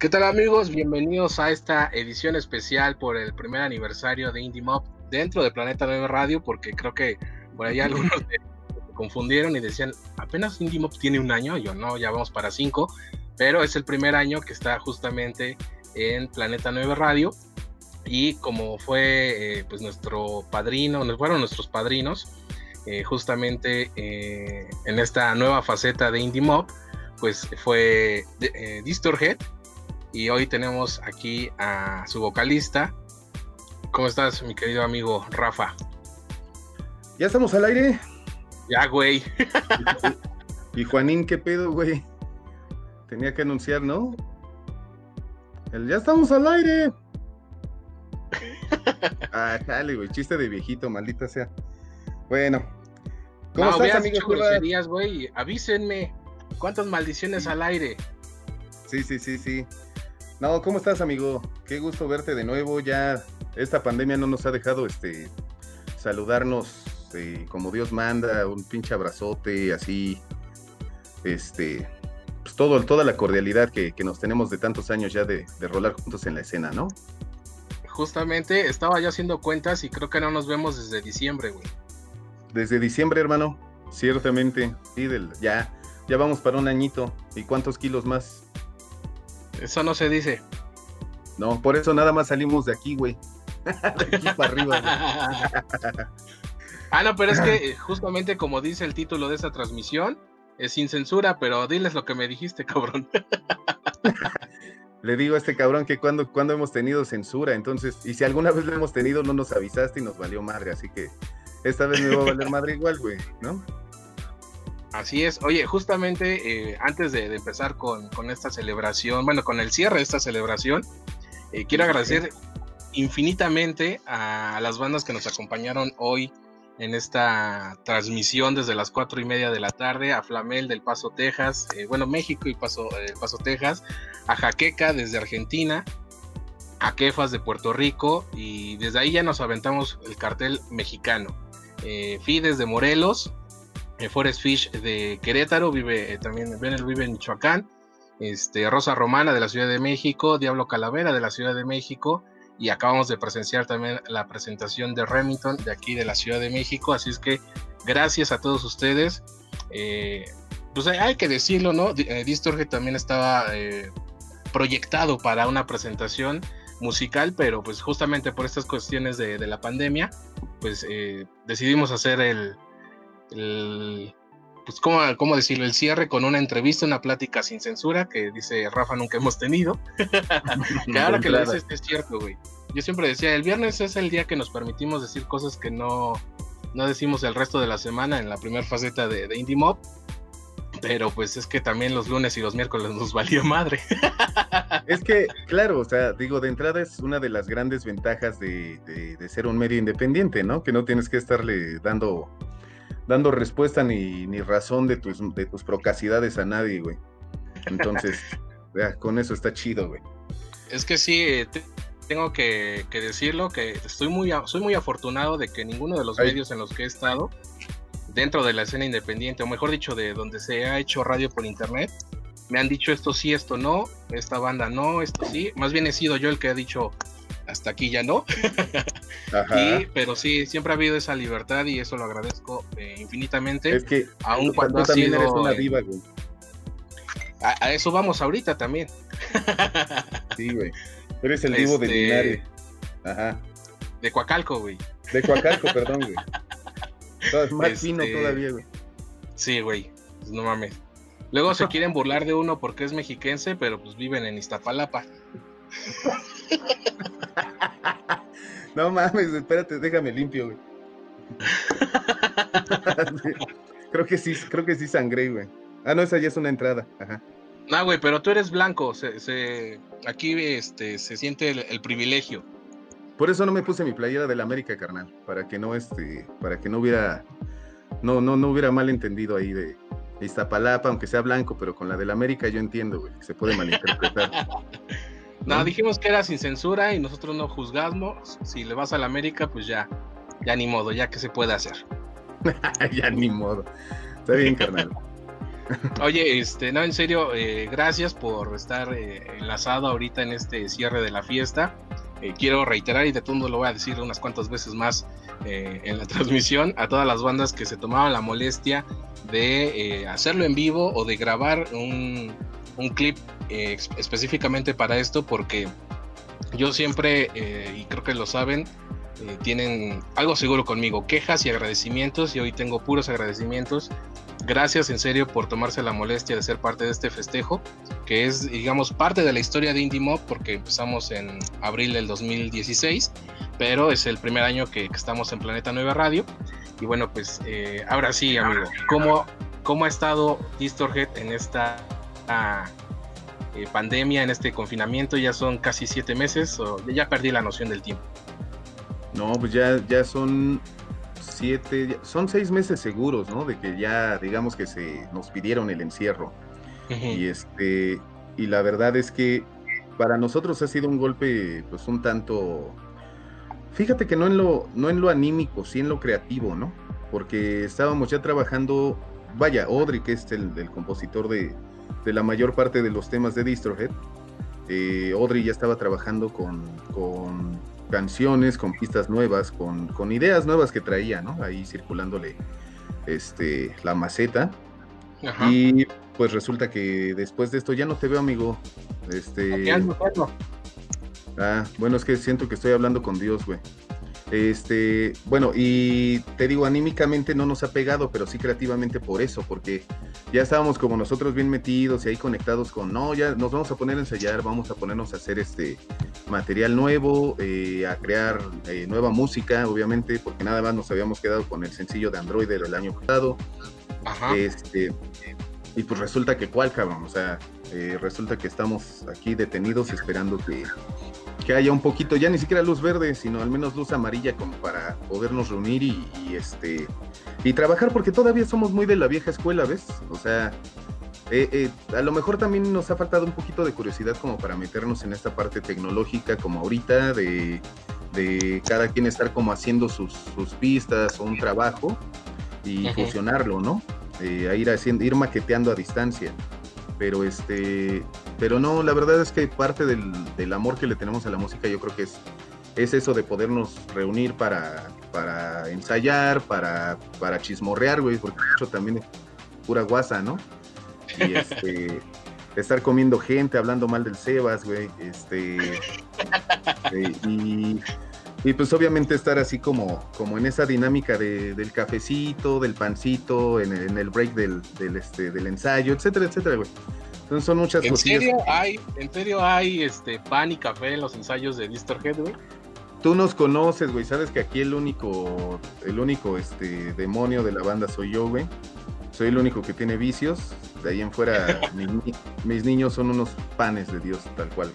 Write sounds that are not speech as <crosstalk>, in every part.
¿Qué tal amigos? Bienvenidos a esta edición especial por el primer aniversario de Indie Mob dentro de Planeta 9 Radio, porque creo que por ahí algunos <laughs> se confundieron y decían, apenas Indie Mob tiene un año, yo no, ya vamos para cinco, pero es el primer año que está justamente en Planeta 9 Radio y como fue eh, pues nuestro padrino, nos fueron nuestros padrinos, eh, justamente eh, en esta nueva faceta de Indie Mob, pues fue Distorhead y hoy tenemos aquí a su vocalista. ¿Cómo estás, mi querido amigo Rafa? ¿Ya estamos al aire? Ya, güey. <laughs> ¿Y Juanín qué pedo, güey? Tenía que anunciar, ¿no? El ya estamos al aire. <laughs> ah, dale, güey, chiste de viejito, maldita sea. Bueno. ¿Cómo estás, amigo? groserías, güey. Avísenme. ¿Cuántas maldiciones al aire? Sí, sí, sí, sí. No, ¿cómo estás, amigo? Qué gusto verte de nuevo. Ya esta pandemia no nos ha dejado este saludarnos eh, como Dios manda, un pinche abrazote, así. Este, pues todo, toda la cordialidad que, nos tenemos de tantos años ya de, de, rolar juntos en la escena, ¿no? Justamente estaba ya haciendo cuentas y creo que no nos vemos desde diciembre, güey. Desde diciembre, hermano, ciertamente. Sí, del, ya, ya vamos para un añito. ¿Y cuántos kilos más? Eso no se dice. No, por eso nada más salimos de aquí, güey. <laughs> de aquí para arriba. <laughs> ah, no, pero es que eh, justamente como dice el título de esa transmisión, es sin censura, pero diles lo que me dijiste, cabrón. <laughs> Le digo a este cabrón que cuando, cuando hemos tenido censura, entonces, y si alguna vez lo hemos tenido, no nos avisaste y nos valió madre, así que esta vez me va a valer madre igual, güey, ¿no? Así es. Oye, justamente eh, antes de, empezar con, esta celebración, bueno, con el cierre de esta celebración, eh, quiero agradecer infinitamente a las bandas que nos acompañaron hoy en esta transmisión desde las cuatro y media de la tarde, a Flamel del Paso, Texas, eh, bueno, México y Paso, Paso, Texas, a Jaqueca desde Argentina, a Kefas de Puerto Rico, y desde ahí ya nos aventamos el cartel mexicano. Fides de Morelos, Forest Fish de Querétaro, vive eh, también, vive en Michoacán, este, Rosa Romana de la Ciudad de México, Diablo Calavera de la Ciudad de México, y acabamos de presenciar también la presentación de Remington de aquí de la Ciudad de México, así es que gracias a todos ustedes. Eh, pues hay que decirlo, ¿no? También estaba proyectado para una presentación musical, pero pues justamente por estas cuestiones de, de la pandemia, pues decidimos hacer el, el, pues, ¿cómo, ¿cómo, decirlo? El cierre con una entrevista, una plática sin censura que dice Rafa nunca hemos tenido. <laughs> que ahora que lo dices es cierto, güey. Yo siempre decía, el viernes es el día que nos permitimos decir cosas que no, no decimos el resto de la semana en la primera faceta de, de Indie Mob. Pero pues es que también los lunes y los miércoles nos valió madre. <laughs> es que, claro, o sea, digo, de entrada es una de las grandes ventajas de, de ser un medio independiente, ¿no? Que no tienes que estarle dando dando respuesta ni, ni razón de tus, de tus procacidades a nadie, güey. Entonces, <laughs> con eso está chido, güey. Es que sí, eh, tengo que, decirlo, que estoy muy, soy muy afortunado de que ninguno de los medios en los que he estado, dentro de la escena independiente, o mejor dicho, de donde se ha hecho radio por internet, me han dicho esto sí, esto no, esta banda no, esto sí. Más bien he sido yo el que ha dicho, hasta aquí ya no. <laughs> pero sí, siempre ha habido esa libertad y eso lo agradezco eh, infinitamente. Es que aún cuando también eres una diva, güey. A, eso vamos ahorita también. <laughs> sí, güey. Eres el vivo de este, Linares. Ajá. De Coacalco, güey. De Coacalco, <laughs> perdón, güey. más fino este, todavía, güey. Sí, güey. Pues no mames. Luego se quieren burlar de uno porque es mexiquense, pero pues viven en Iztapalapa. <laughs> no mames, espérate, déjame limpio, güey. <laughs> creo que sí, creo que sí sangré, güey. Ah, no, esa ya es una entrada. Ajá. No, güey, pero tú eres blanco. Se, aquí este, se siente el, privilegio. Por eso no me puse mi playera del América, carnal. Para que no, este, para que no hubiera, no, no, no hubiera malentendido ahí de Iztapalapa, aunque sea blanco, pero con la del América yo entiendo, güey, que se puede malinterpretar. <laughs> no, dijimos que era sin censura y nosotros no juzgamos. Si le vas al América, pues ya, ya ni modo, ya que se puede hacer. <laughs> ya ni modo. Está bien, carnal. <laughs> Oye, este, no, en serio, eh, gracias por estar eh, enlazado ahorita en este cierre de la fiesta. Eh, quiero reiterar y de todo lo voy a decir unas cuantas veces más en la <laughs> transmisión a todas las bandas que se tomaban la molestia de hacerlo en vivo o de grabar un, un clip específicamente para esto porque yo siempre, y creo que lo saben, tienen algo seguro conmigo, quejas y agradecimientos y hoy tengo puros agradecimientos gracias en serio por tomarse la molestia de ser parte de este festejo, que es, digamos, parte de la historia de Indie Mob, porque empezamos en abril del 2016, pero es el primer año que, estamos en Planeta Nueva Radio. Y bueno, pues eh, ahora sí, amigo, ¿cómo, ¿cómo ha estado Distorhead en esta eh, pandemia, en este confinamiento? Ya son casi siete meses, o ya perdí la noción del tiempo. No, pues ya, ya son son seis meses seguros, ¿no? De que ya, digamos que se nos pidieron el encierro. Y este, y la verdad es que para nosotros ha sido un golpe, pues un tanto, fíjate que no en lo, no en lo anímico, sí en lo creativo, ¿no? Porque estábamos ya trabajando, vaya, Audrey, que es el, compositor de, de, la mayor parte de los temas de Distrohead, eh, Audrey ya estaba trabajando con, con canciones, con pistas nuevas, con, con ideas nuevas que traía, ¿no? Ahí circulándole este, la maceta. Y pues resulta que después de esto ya no te veo, amigo. Este. Ah, bueno, es que siento que estoy hablando con Dios, güey. Este, bueno, y te digo, anímicamente no nos ha pegado, pero sí creativamente por eso, porque ya estábamos como nosotros bien metidos y ahí conectados con, no, ya nos vamos a poner a ensayar, vamos a ponernos a hacer este material nuevo, eh, a crear eh, nueva música, obviamente, porque nada más nos habíamos quedado con el sencillo de Android del año pasado. Ajá. Este, y pues resulta que cuál, cabrón, o sea, eh, resulta que estamos aquí detenidos esperando que que haya un poquito, ya ni siquiera luz verde, sino al menos luz amarilla como para podernos reunir y, este y trabajar porque todavía somos muy de la vieja escuela, ¿ves? O sea, eh, eh, a lo mejor también nos ha faltado un poquito de curiosidad como para meternos en esta parte tecnológica como ahorita, de, cada quien estar como haciendo sus, pistas o un trabajo y fusionarlo, ¿no? Eh, a ir haciendo, ir maqueteando a distancia pero este, pero no, la verdad es que parte del, amor que le tenemos a la música yo creo que es, es eso de podernos reunir para, para ensayar, para, para chismorrear, güey, porque hecho también es pura guasa, ¿no? Y <laughs> este, estar comiendo gente, hablando mal del Sebas, güey, este, <laughs> eh, y, y pues obviamente estar así como, como en esa dinámica de, del cafecito, del pancito, en, el break del, del, este, del ensayo, etcétera, etcétera, güey. Entonces son muchas ¿En Serio hay, ¿En serio hay este, pan y café en los ensayos de Distorhead, güey? Tú nos conoces, güey. Sabes que aquí el único, el único este, demonio de la banda soy yo, güey. Soy el único que tiene vicios. De ahí en fuera, <laughs> mis niños son unos panes de Dios, tal cual.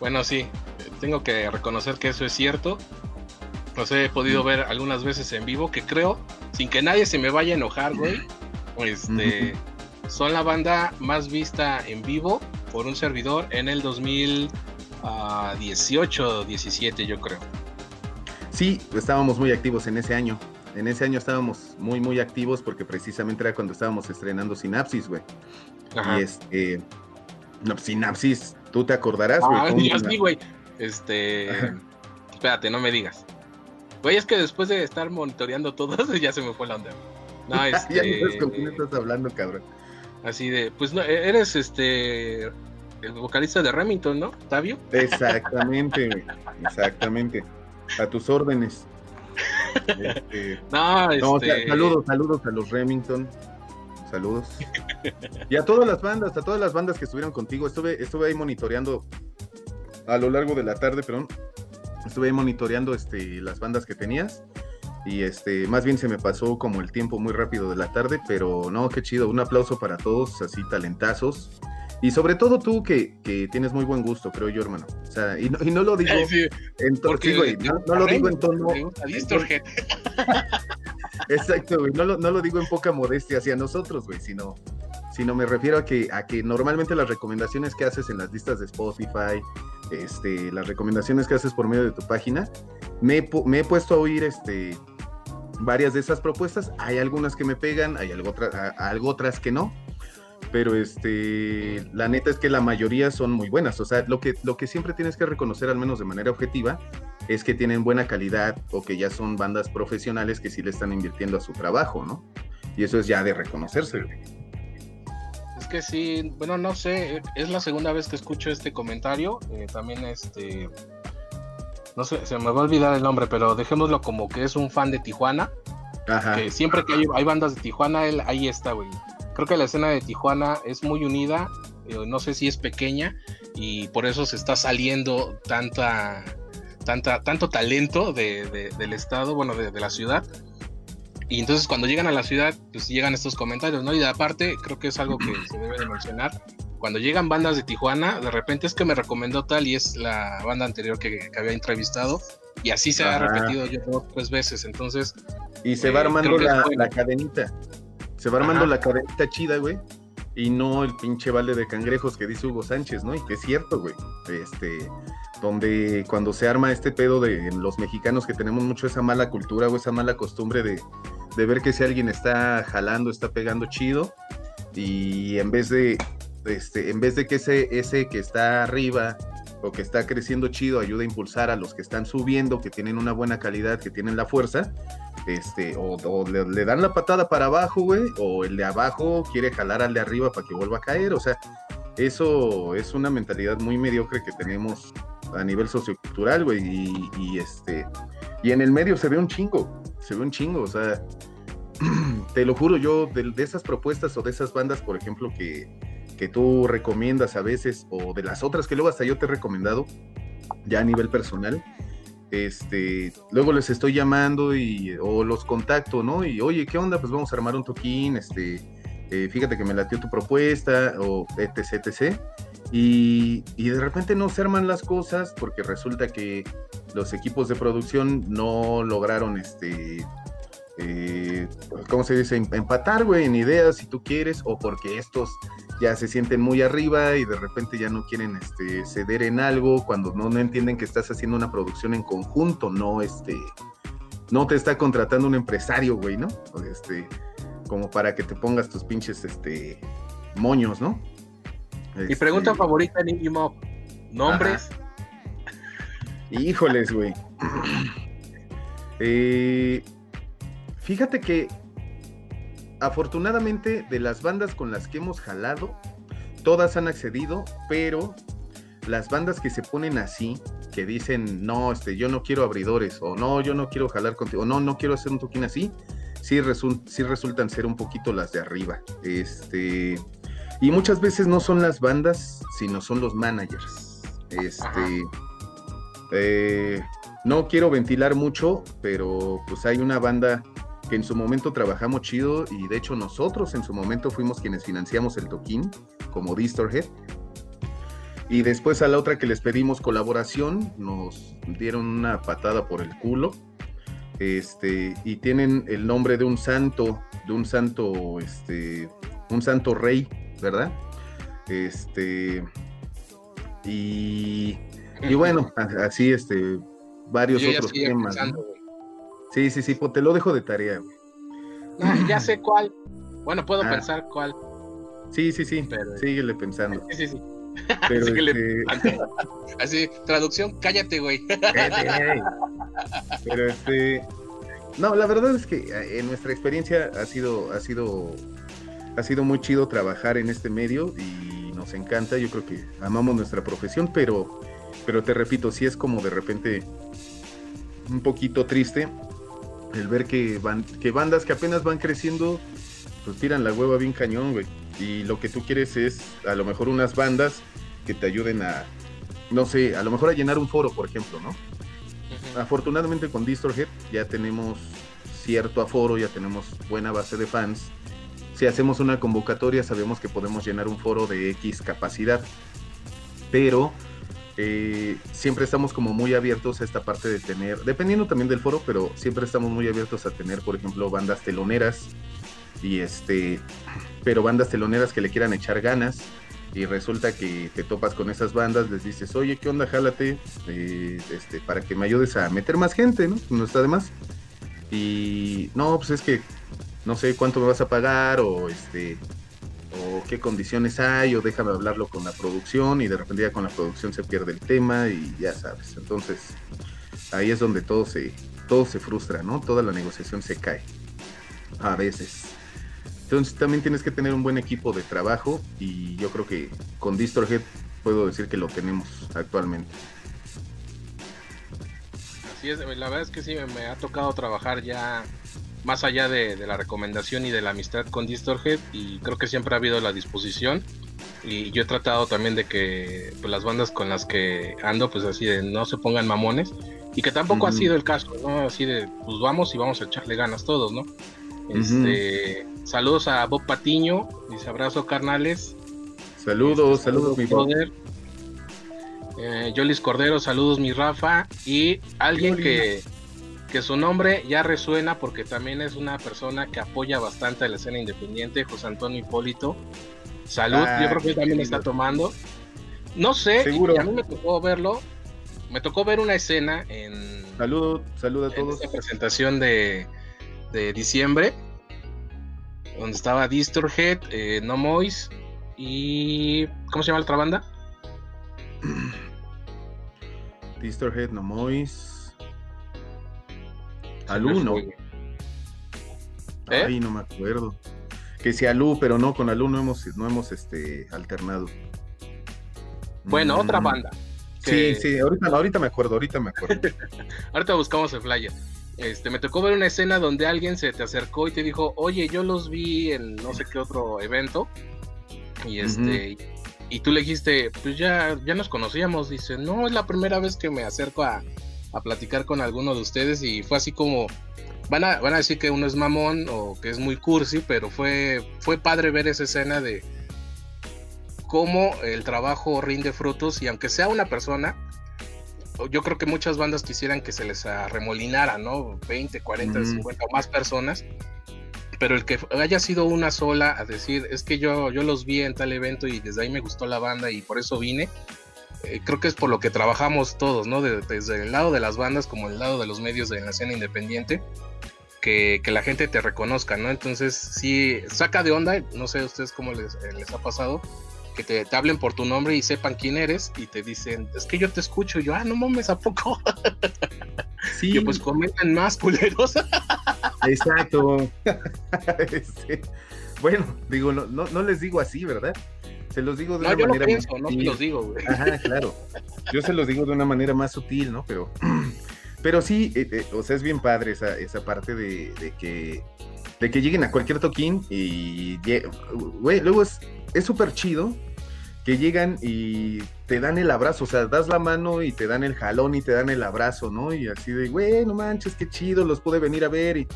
Bueno, sí, tengo que reconocer que eso es cierto. Los he podido ver algunas veces en vivo, que creo, sin que nadie se me vaya a enojar, güey. Este, son la banda más vista en vivo por un servidor en el 2018 17, yo creo. Sí, estábamos muy activos en ese año. En ese año estábamos muy, muy activos porque precisamente era cuando estábamos estrenando Sinapsis, güey. Y este. No, Sinapsis, tú te acordarás, güey. Ah, sí, güey. Este. Espérate, no me digas. Güey, es que después de estar monitoreando todo <laughs> ya se me fue la onda. No, este... <laughs> ya no sabes con quién estás hablando, cabrón. Así de, pues no, e-, eres este. El vocalista de Remington, ¿no? ¿Tavio? Exactamente, exactamente. A tus órdenes. Este, <laughs> no, este... saludos, saludos a los Remington. Saludos. Y a todas las bandas, a todas las bandas que estuvieron contigo. Estuve, estuve ahí monitoreando a lo largo de la tarde, perdón, estuve monitoreando este, las bandas que tenías Y este, más bien se me pasó como el tiempo muy rápido de la tarde, pero no, qué chido. Un aplauso para todos, así talentazos. Y sobre todo tú que, que tienes muy buen gusto, creo yo, hermano. O sea, y no, y no lo digo <laughs> en tono, sí, no, no lo digo en tono. <laughs> Exacto, güey. No lo, no lo digo en poca modestia hacia nosotros, güey, sino, sino me refiero a que, a que normalmente las recomendaciones que haces en las listas de Spotify, este, las recomendaciones que haces por medio de tu página, me, me he puesto a oír este, varias de esas propuestas. Hay algunas que me pegan, hay algo, algo otras que no. Pero este, la neta es que la mayoría son muy buenas. O sea, lo que, lo que siempre tienes que reconocer, al menos de manera objetiva, es que tienen buena calidad o que ya son bandas profesionales que sí le están invirtiendo a su trabajo, ¿no? Y eso es ya de reconocerse. Es que sí, bueno, no sé, es la segunda vez que escucho este comentario. Eh, también este, no sé, se me va a olvidar el nombre, pero dejémoslo como que es un fan de Tijuana. Ajá. Que siempre que hay, bandas de Tijuana, él ahí está, güey. Creo que la escena de Tijuana es muy unida, eh, no sé si es pequeña, y por eso se está saliendo tanta tanta, tanto talento de, del estado, bueno, de, la ciudad. Y entonces cuando llegan a la ciudad, pues llegan estos comentarios, ¿no? Y de aparte, creo que es algo que se debe de mencionar. Cuando llegan bandas de Tijuana, de repente es que me recomendó tal y es la banda anterior que, había entrevistado. Y así se ha repetido yo dos, tres veces. Entonces. Y se va eh, armando la, la, cadenita. Se va armando la cadenita chida, güey. Y no el pinche balde de cangrejos que dice Hugo Sánchez, ¿no? Y que es cierto, güey. Este donde cuando se arma este pedo de los mexicanos que tenemos mucho esa mala cultura o esa mala costumbre de, ver que si alguien está jalando, está pegando chido, y en vez de, este, en vez de que ese, ese que está arriba o que está creciendo chido ayude a impulsar a los que están subiendo, que tienen una buena calidad, que tienen la fuerza, este, o, le, le, dan la patada para abajo, güey, o el de abajo quiere jalar al de arriba para que vuelva a caer, o sea, eso es una mentalidad muy mediocre que tenemos a nivel sociocultural, güey, y, este, y en el medio se ve un chingo, se ve un chingo, o sea, <clears throat> te lo juro, yo de, esas propuestas o de esas bandas, por ejemplo, que, que tú recomiendas a veces, o de las otras que luego hasta yo te he recomendado, ya a nivel personal, este, luego les estoy llamando y, o los contacto, ¿no? Y oye, ¿qué onda? Pues vamos a armar un toquín, este, eh, fíjate que me latió tu propuesta, o etc, etc. Y, de repente no se arman las cosas porque resulta que los equipos de producción no lograron, este, eh, ¿cómo se dice? Em, empatar, güey, en ideas si tú quieres, o porque estos ya se sienten muy arriba y de repente ya no quieren este, ceder en algo cuando no, no entienden que estás haciendo una producción en conjunto, no este, no te está contratando un empresario, güey, ¿no? Este, como para que te pongas tus pinches este, moños, ¿no? Mi pregunta este, favorita en Indie Mob, ¿nombres? Híjoles, güey. <clears throat> Eh, fíjate que afortunadamente de las bandas con las que hemos jalado, todas han accedido, pero las bandas que se ponen así, que dicen, no, este, yo no quiero abridores, o no, yo no quiero jalar contigo, o no, no quiero hacer un toquín así, sí, sí resultan ser un poquito las de arriba. Este, y muchas veces no son las bandas, sino son los managers. Este, eh, no quiero ventilar mucho, pero pues hay una banda que en su momento trabajamos chido y de hecho nosotros en su momento fuimos quienes financiamos el toquín como Distorhead. Y después a la otra que les pedimos colaboración, nos dieron una patada por el culo. Este, y tienen el nombre de un santo, de un santo, este, un santo rey ¿verdad? Este, y, y <laughs> bueno, así, este, varios otros temas. Sí, sí, sí, pues te lo dejo de tarea, <laughs> ya sé cuál. Bueno, puedo ah. pensar cuál. Sí, sí, sí, pero... síguele pensando. Sí, sí, sí. Pero <laughs> este... <laughs> Así, traducción, cállate, güey. Pero este, no, la verdad es que eh, en nuestra experiencia ha sido, ha sido ha sido muy chido trabajar en este medio y nos encanta, yo creo que amamos nuestra profesión, pero, pero te repito, sí es como de repente un poquito triste el ver que, van, que bandas que apenas van creciendo, pues tiran la hueva bien cañón, güey. Y lo que tú quieres es a lo mejor unas bandas que te ayuden a, no sé, a lo mejor a llenar un foro, por ejemplo, ¿no? Afortunadamente con Distorhead ya tenemos cierto aforo, ya tenemos buena base de fans. Si hacemos una convocatoria, sabemos que podemos llenar un foro de X capacidad. Pero eh, siempre estamos como muy abiertos a esta parte de tener, dependiendo también del foro, pero siempre estamos muy abiertos a tener, por ejemplo, bandas teloneras y este, pero bandas teloneras que le quieran echar ganas y resulta que te topas con esas bandas, les dices, oye, ¿qué onda? Jálate, eh, este, para que me ayudes a meter más gente, ¿no? No está de más. Y no, pues es que no sé cuánto me vas a pagar o este o qué condiciones hay, o déjame hablarlo con la producción, y de repente ya con la producción se pierde el tema y ya sabes. Entonces, ahí es donde todo se, todo se frustra, ¿no? Toda la negociación se cae. A veces. Entonces también tienes que tener un buen equipo de trabajo y yo creo que con Distorhead puedo decir que lo tenemos actualmente. Así es, la verdad es que sí, me ha tocado trabajar ya más allá de, la recomendación y de la amistad con Distorhead y creo que siempre ha habido la disposición y yo he tratado también de que pues, las bandas con las que ando pues así de no se pongan mamones y que tampoco ha sido el caso, ¿no? Así de pues vamos y vamos a echarle ganas todos, ¿no? Este, saludos a Bob Patiño, mis abrazos carnales. Saludos, este, saludos, mi brother. Eh, Jolis Cordero, saludos mi Rafa y alguien que que su nombre ya resuena porque también es una persona que apoya bastante a la escena independiente, José Antonio Hipólito. Salud, yo ah, creo que también está tomando. No sé, a mí me tocó verlo. Me tocó ver una escena en. Salud, salud a todos. En presentación de, de diciembre, donde estaba Distorhead, eh, No Mois y. ¿Cómo se llama la otra banda? Distorhead, No Mois. Alu, ¿no? ¿Eh? Ay, no me acuerdo. Que si Alu, pero no, con Alu no hemos, no hemos este, alternado. Bueno, otra mm. banda. Sí, sí, ahorita, ahorita me acuerdo, ahorita me acuerdo. <laughs> ahorita buscamos el flyer. Este, me tocó ver una escena donde alguien se te acercó y te dijo, oye, yo los vi en no sé qué otro evento. Y este, y tú le dijiste, pues ya, ya nos conocíamos. Dice, no, es la primera vez que me acerco a, a platicar con alguno de ustedes y fue así como van a, van a decir que uno es mamón o que es muy cursi, pero fue, fue padre ver esa escena de cómo el trabajo rinde frutos y aunque sea una persona, yo creo que muchas bandas quisieran que se les arremolinara, ¿no? 20, 40, 50 o más personas, pero el que haya sido una sola a decir, es que yo, yo los vi en tal evento y desde ahí me gustó la banda y por eso vine, eh, creo que es por lo que trabajamos todos, ¿no? desde el lado de las bandas como el lado de los medios de la escena independiente, que, la gente te reconozca, ¿no? Entonces, sí, saca de onda, no sé a ustedes cómo les, eh, les ha pasado, que te, hablen por tu nombre y sepan quién eres y te dicen, es que yo te escucho, y yo, ah, no mames, ¿a poco? <laughs> Sí. Que pues comentan más culeros. Exacto. <laughs> <laughs> Bueno, digo, no, no les digo así, ¿verdad? se los digo de una manera más no se los digo, güey. Ajá, claro. Yo se los digo de una manera más sutil, ¿no? Pero, <clears throat> pero sí, eh, eh, o sea, es bien padre esa, esa parte de, que de que lleguen a cualquier toquín y, güey, luego es súper chido que llegan y te dan el abrazo, o sea, das la mano y te dan el jalón y te dan el abrazo, ¿no? Y así de, güey, no manches, qué chido, los pude venir a ver y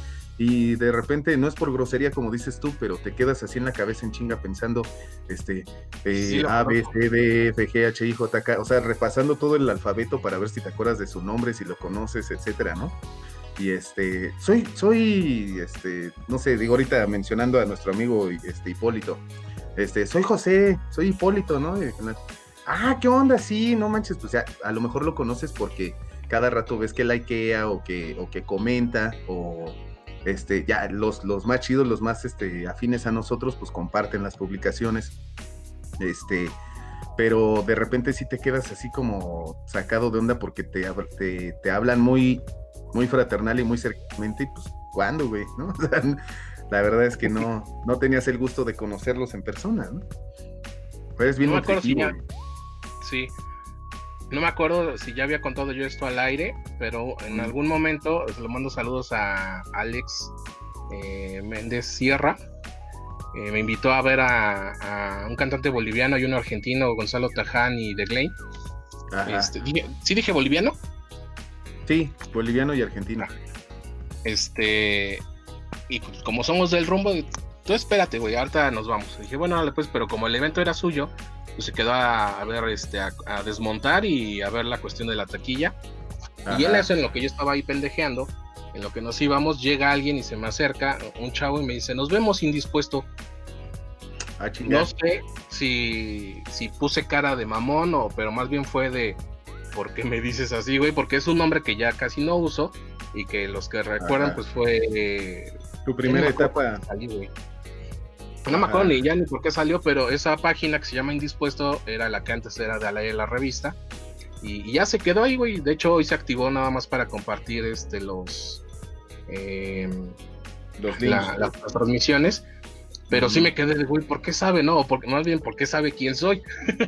y de repente no es por grosería como dices tú, pero te quedas así en la cabeza en chinga pensando, este, eh, A, B, C, D, F, G, H, I, J, K, o sea, repasando todo el alfabeto para ver si te acuerdas de su nombre, si lo conoces, etcétera, ¿no? Y este, soy, soy, este, no sé, digo ahorita mencionando a nuestro amigo este, Hipólito, este, soy José, soy Hipólito, ¿no? ah, ¿qué onda? Sí, no manches, pues ya, a lo mejor lo conoces porque cada rato ves que likea o que, o que comenta o este, ya los, los más chidos, los más este, afines a nosotros, pues comparten las publicaciones. Este, pero de repente sí te quedas así como sacado de onda porque te, te, hablan muy, muy fraternal y muy cercanamente, pues, ¿cuándo, güey? <laughs> ¿No? la verdad es que no, no tenías el gusto de conocerlos en persona, ¿no? Pues bien no Sí, no me acuerdo si ya había contado yo esto al aire, pero en algún momento le mando saludos a Alex eh, Méndez Sierra. Eh, me invitó a ver a, un cantante boliviano y uno argentino, Gonzalo Taján y The Glane. Este, ¿Sí dije boliviano? Sí, boliviano y argentino. Este, y pues, como somos del rumbo, tú espérate, güey, ahorita nos vamos. dije, bueno, pues, pero como el evento era suyo, pues se quedó a, ver, este, a, desmontar y a ver la cuestión de la taquilla. Y en eso, en lo que yo estaba ahí pendejeando, en lo que nos íbamos, llega alguien y se me acerca, un chavo, y me dice, nos vemos indispuesto. Ah, no sé si, si puse cara de mamón o, pero más bien fue de, ¿por qué me dices así, güey? Porque es un nombre que ya casi no uso y que los que recuerdan, pues fue... tu primera etapa. No me acuerdo ni ya ni por qué salió, pero esa página que se llama Indispuesto era la que antes era de la, la revista. Y, ya se quedó ahí, güey. De hecho, hoy se activó nada más para compartir este los, los las transmisiones. Pero sí me quedé de, güey, ¿por qué sabe? No, porque, más bien, ¿por qué sabe quién soy? <laughs>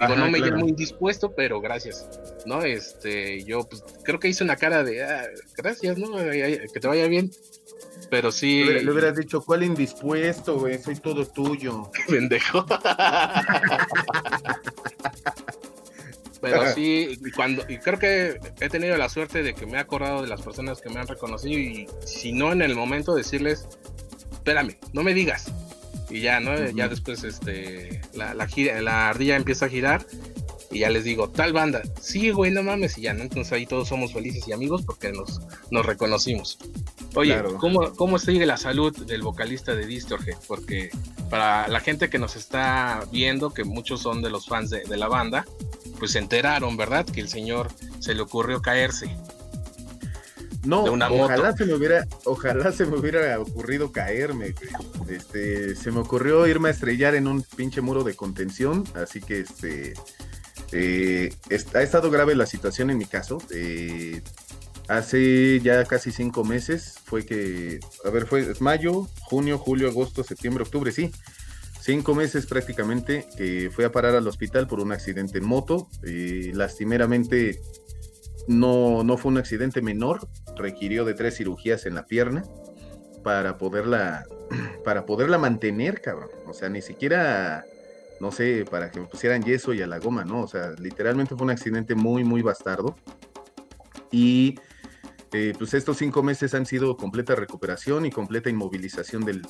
Digo, no me llamo indispuesto, pero gracias. ¿No? Este, yo pues, creo que hice una cara de, ah, gracias, ¿no? Que te vaya bien. Pero sí. Le, hubieras dicho, ¿cuál indispuesto, güey? Soy todo tuyo. <laughs> Pendejo. <laughs> Pero sí, cuando, y creo que he tenido la suerte de que me he acordado de las personas que me han reconocido y si no en el momento decirles, espérame, no me digas. Y ya, ¿no? Ya después este, la, la, ardilla empieza a girar y ya les digo, tal banda, sí, güey, no mames, y ya, ¿no? Entonces ahí todos somos felices y amigos porque nos, nos reconocimos. Oye, ¿cómo, ¿cómo sigue la salud del vocalista de Distorge? Porque para la gente que nos está viendo, que muchos son de los fans de, de la banda, pues se enteraron, ¿verdad? Que el señor se le ocurrió caerse. No, ojalá se me hubiera, ojalá se me hubiera ocurrido caerme, Este, se me ocurrió irme a estrellar en un pinche muro de contención, así que este eh, ha estado grave la situación en mi caso. Eh, hace ya casi cinco meses fue que, a ver, fue mayo, junio, julio, agosto, septiembre, octubre, sí. Cinco meses prácticamente que fui a parar al hospital por un accidente en moto. Eh, lastimeramente no, no fue un accidente menor, requirió de tres cirugías en la pierna para poderla, <clears throat> para poderla mantener, cabrón. O sea, ni siquiera, no sé, para que me pusieran yeso y a la goma, ¿no? O sea, literalmente fue un accidente muy, muy bastardo. Y eh, pues estos cinco meses han sido completa recuperación y completa inmovilización de,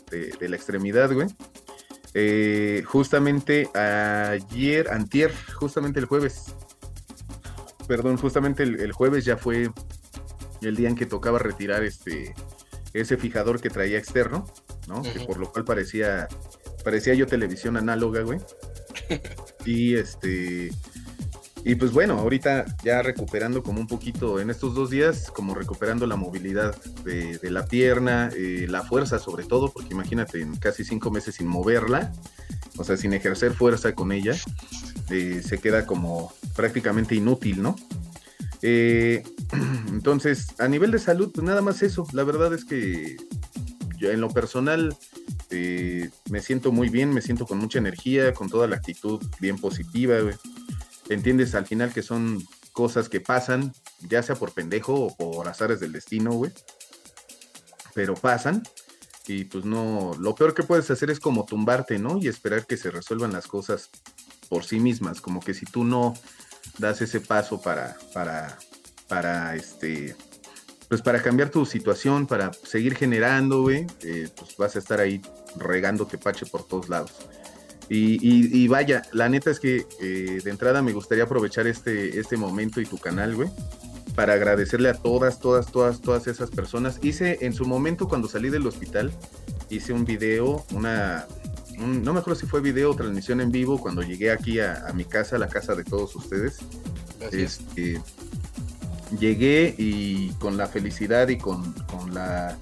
la extremidad, güey. Eh, justamente ayer, antier, justamente el jueves, perdón, justamente el, jueves ya fue el día en que tocaba retirar este ese fijador que traía externo, ¿no? Que por lo cual parecía parecía yo televisión análoga, güey. <laughs> y este y pues bueno, ahorita ya recuperando como un poquito en estos dos días, como recuperando la movilidad de, la pierna, eh, la fuerza sobre todo, porque imagínate, en casi cinco meses sin moverla, o sea, sin ejercer fuerza con ella, eh, se queda como prácticamente inútil, ¿no? Eh, <clears throat> entonces, a nivel de salud, pues nada más eso. La verdad es que yo en lo personal eh, me siento muy bien, me siento con mucha energía, con toda la actitud bien positiva, Entiendes al final que son cosas que pasan, ya sea por pendejo o por azares del destino, güey. Pero pasan. Y pues no, lo peor que puedes hacer es como tumbarte, ¿no? Y esperar que se resuelvan las cosas por sí mismas. Como que si tú no das ese paso para, para, para este, pues para cambiar tu situación, para seguir generando, güey, eh, pues vas a estar ahí regando pache por todos lados. Y, vaya, la neta es que eh, de entrada me gustaría aprovechar este, este momento y tu canal, güey, para agradecerle a todas, todas, todas, todas esas personas. Hice en su momento cuando salí del hospital, hice un video, una, no me acuerdo si fue video o transmisión en vivo cuando llegué aquí a, mi casa, a la casa de todos ustedes. Este, llegué y con la felicidad y con, la...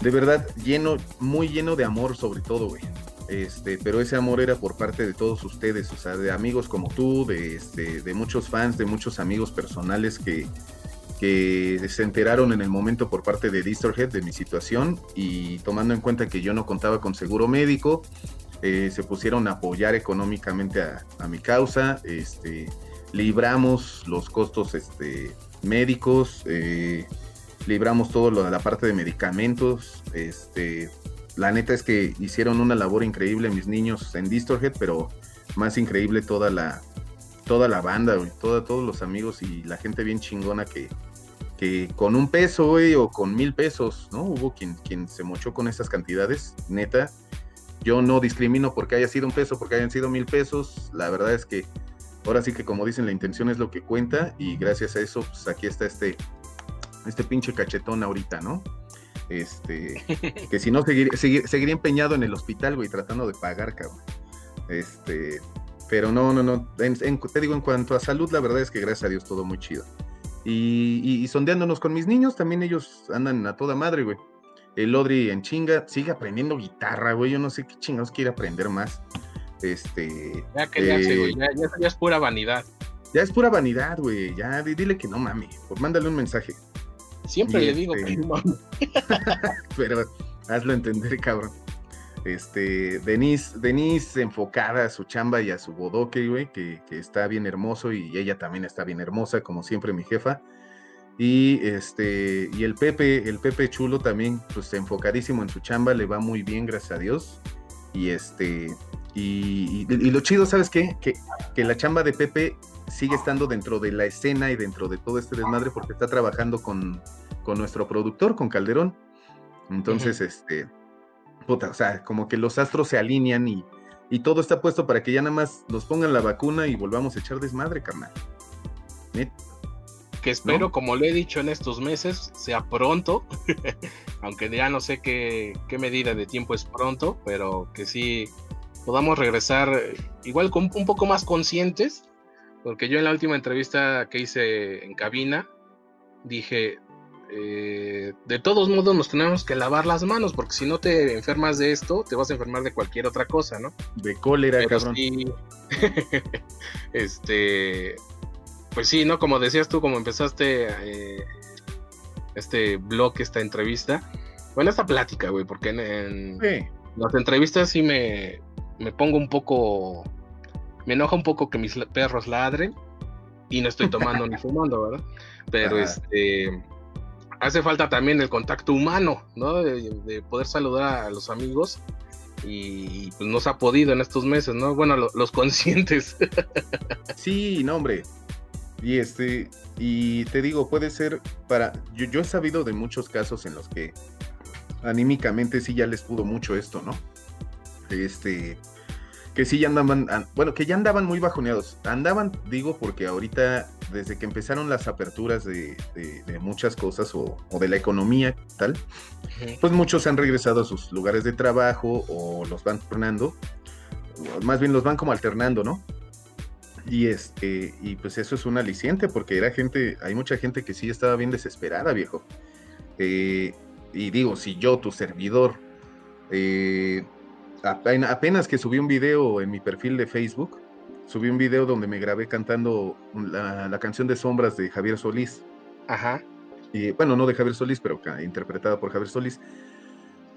De verdad, lleno, muy lleno de amor sobre todo, güey. Este, pero ese amor era por parte de todos ustedes, o sea, de amigos como tú, de, este, de muchos fans, de muchos amigos personales que, que se enteraron en el momento por parte de Distorhead de mi situación y tomando en cuenta que yo no contaba con seguro médico, eh, se pusieron a apoyar económicamente a, mi causa, este, libramos los costos este, médicos, eh, libramos todo lo de la parte de medicamentos, este, la neta es que hicieron una labor increíble mis niños en Distorhead, pero más increíble toda la, toda la banda, todos los amigos y la gente bien chingona que, que con un peso, güey, o con mil pesos, ¿no? Hubo quien, quien se mochó con esas cantidades, neta. Yo no discrimino porque haya sido un peso, porque hayan sido mil pesos. La verdad es que ahora sí que como dicen, la intención es lo que cuenta y gracias a eso, pues aquí está este, este pinche cachetón ahorita, ¿no? Este, <laughs> que si no, seguiría, empeñado en el hospital, güey, tratando de pagar, cabrón. Este, pero no, no, no. te digo, en cuanto a salud, la verdad es que gracias a Dios todo muy chido. Y, sondeándonos con mis niños, también ellos andan a toda madre, güey. El Odri en chinga sigue aprendiendo guitarra, güey. Yo no sé qué chingados quiere aprender más. Este. Ya que ya, güey. Ya, ya, es pura vanidad. Ya es pura vanidad, güey. Ya dile que no mami. Pues mándale un mensaje. Siempre le digo que no. <laughs> Pero hazlo entender, cabrón. Este, Denise, Denise enfocada a su chamba y a su bodoque, güey, que, está bien hermoso y ella también está bien hermosa, como siempre mi jefa. Y este, y el Pepe, el Pepe chulo también, pues enfocadísimo en su chamba, le va muy bien, gracias a Dios. Y este, y, lo chido, ¿sabes qué? Que, que, la chamba de Pepe sigue estando dentro de la escena y dentro de todo este desmadre porque está trabajando con, con nuestro productor, con Calderón. Entonces, este, puta, o sea, como que los astros se alinean y, y, todo está puesto para que ya nada más nos pongan la vacuna y volvamos a echar desmadre, carnal. Que espero, como le he dicho en estos meses, sea pronto, <laughs> aunque ya no sé qué, qué, medida de tiempo es pronto, pero que sí podamos regresar eh, igual con, un poco más conscientes, porque yo en la última entrevista que hice en cabina dije, eh, de todos modos nos tenemos que lavar las manos, porque si no te enfermas de esto, te vas a enfermar de cualquier otra cosa, ¿no? De cólera, cabrón. <laughs> este, pues sí, ¿no? Como decías tú, como empezaste eh, este blog, esta entrevista, bueno, esta plática, güey, porque en, las entrevistas sí me, me pongo un poco, me enoja un poco que mis perros ladren y no estoy tomando ni <laughs> fumando, ¿verdad? Pero este hace falta también el contacto humano, ¿no? De, poder saludar a los amigos y pues no se ha podido en estos meses, ¿no? Bueno, los conscientes. <laughs> sí, no, hombre. Y este, y te digo, puede ser para, yo, yo he sabido de muchos casos en los que anímicamente sí ya les pudo mucho esto, ¿no? Este, que sí ya andaban, bueno, que ya andaban muy bajoneados. Andaban, digo, porque ahorita, desde que empezaron las aperturas de, muchas cosas o, de la economía tal, pues muchos han regresado a sus lugares de trabajo o los van tornando, más bien los van como alternando, ¿no? Y este, y pues eso es un aliciente, porque era gente, hay mucha gente que sí estaba bien desesperada, viejo. Eh, y digo, si yo, tu servidor, eh, apenas que subí un video en mi perfil de Facebook, subí un video donde me grabé cantando la, canción de Sombras de Javier Solís. Ajá. Y bueno, no de Javier Solís, pero interpretada por Javier Solís.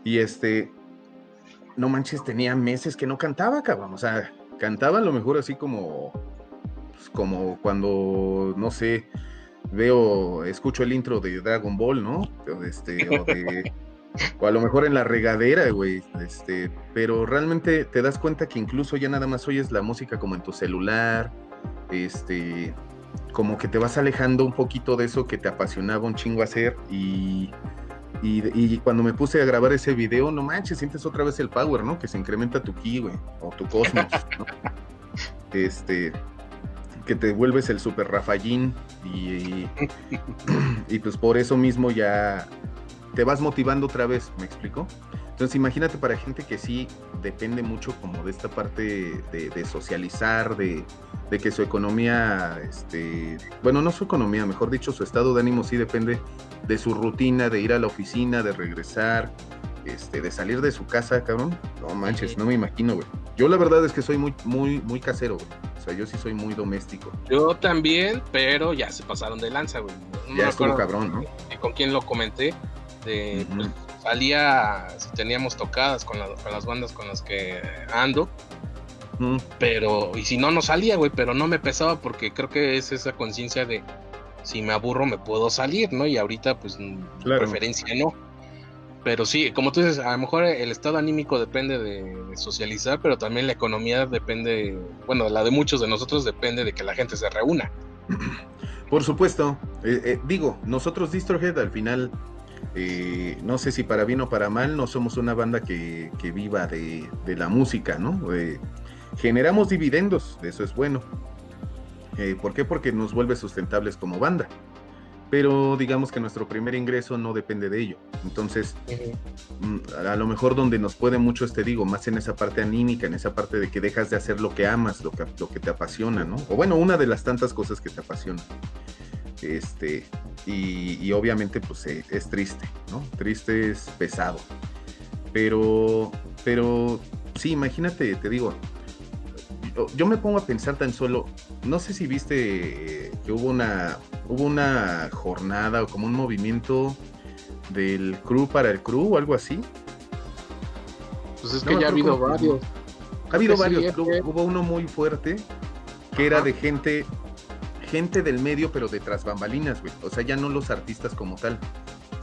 Y este, no manches, tenía meses que no cantaba, cabrón. O sea, cantaba a lo mejor así como, pues, como cuando, no sé, veo, escucho el intro de Dragon Ball, ¿no? Este, o de <laughs> o a lo mejor en la regadera, güey, este, pero realmente te das cuenta que incluso ya nada más oyes la música como en tu celular, este, como que te vas alejando un poquito de eso que te apasionaba un chingo hacer y, y, cuando me puse a grabar ese video, no manches, sientes otra vez el power, ¿no? Que se incrementa tu ki, güey, o tu cosmos, ¿no? Este, que te vuelves el super Rafallín y, y, pues por eso mismo ya te vas motivando otra vez, ¿me explico? Entonces imagínate para gente que sí depende mucho como de esta parte de, socializar, de, que su economía, este, bueno, no su economía, mejor dicho, su estado de ánimo sí depende de su rutina, de ir a la oficina, de regresar, este, de salir de su casa, cabrón. No manches, no me imagino, güey. Yo la verdad es que soy muy, muy, muy casero, güey. O sea, yo sí soy muy doméstico. Yo también, pero ya se pasaron de lanza, güey. ya estuvo cabrón, ¿no? Y con quién lo comenté, de, pues, salía si teníamos tocadas con, las bandas con las que ando. Pero, y si no, no salía, güey, pero no me pesaba porque creo que es esa conciencia de si me aburro me puedo salir, ¿no? Y ahorita, pues, preferencia no. Pero sí, como tú dices, a lo mejor el estado anímico depende de, socializar, pero también la economía depende, bueno, la de muchos de nosotros depende de que la gente se reúna. Por supuesto. Eh, eh, digo, nosotros Distrohead al final, eh, no sé si para bien o para mal, no somos una banda que, viva de, la música, ¿no? generamos dividendos, eso es bueno. ¿Por qué? Porque nos vuelve sustentables como banda pero digamos que nuestro primer ingreso no depende de ello. Entonces, mm, a lo mejor donde nos puede mucho este digo, más en esa parte anímica, en esa parte de que dejas de hacer lo que amas, lo que, lo que te apasiona, ¿no? O bueno, una de las tantas cosas que te apasiona. Este, y, obviamente pues eh, es triste, ¿no? Triste es pesado. Pero, pero sí, imagínate, te digo, yo me pongo a pensar tan solo, no sé si viste que hubo una, hubo una jornada o como un movimiento del crew para el crew o algo así. Pues es que ya ha habido varios. Ha habido varios, hubo uno muy fuerte que era de gente, gente del medio, pero de tras bambalinas, güey. O sea, ya no los artistas como tal,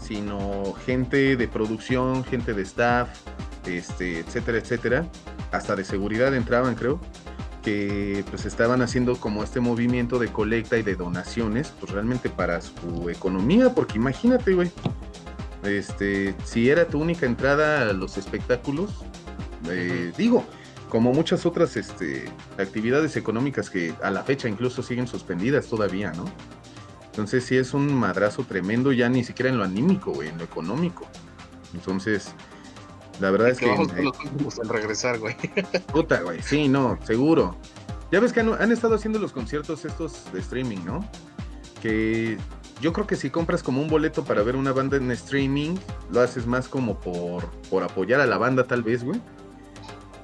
sino gente de producción, gente de staff, este, etcétera, etcétera. Hasta de seguridad entraban, creo que pues estaban haciendo como este movimiento de colecta y de donaciones, pues realmente para su economía, porque imagínate, güey, este, si era tu única entrada a los espectáculos, eh, digo, como muchas otras este, actividades económicas que a la fecha incluso siguen suspendidas todavía, ¿no? Entonces sí es un madrazo tremendo ya ni siquiera en lo anímico, güey, en lo económico. Entonces, la verdad es que. Vamos eh, los en regresar, güey. <laughs> Puta, güey. Sí, no, seguro. Ya ves que han, estado haciendo los conciertos estos de streaming, ¿no? Que yo creo que si compras como un boleto para ver una banda en streaming, lo haces más como por, por apoyar a la banda, tal vez, güey.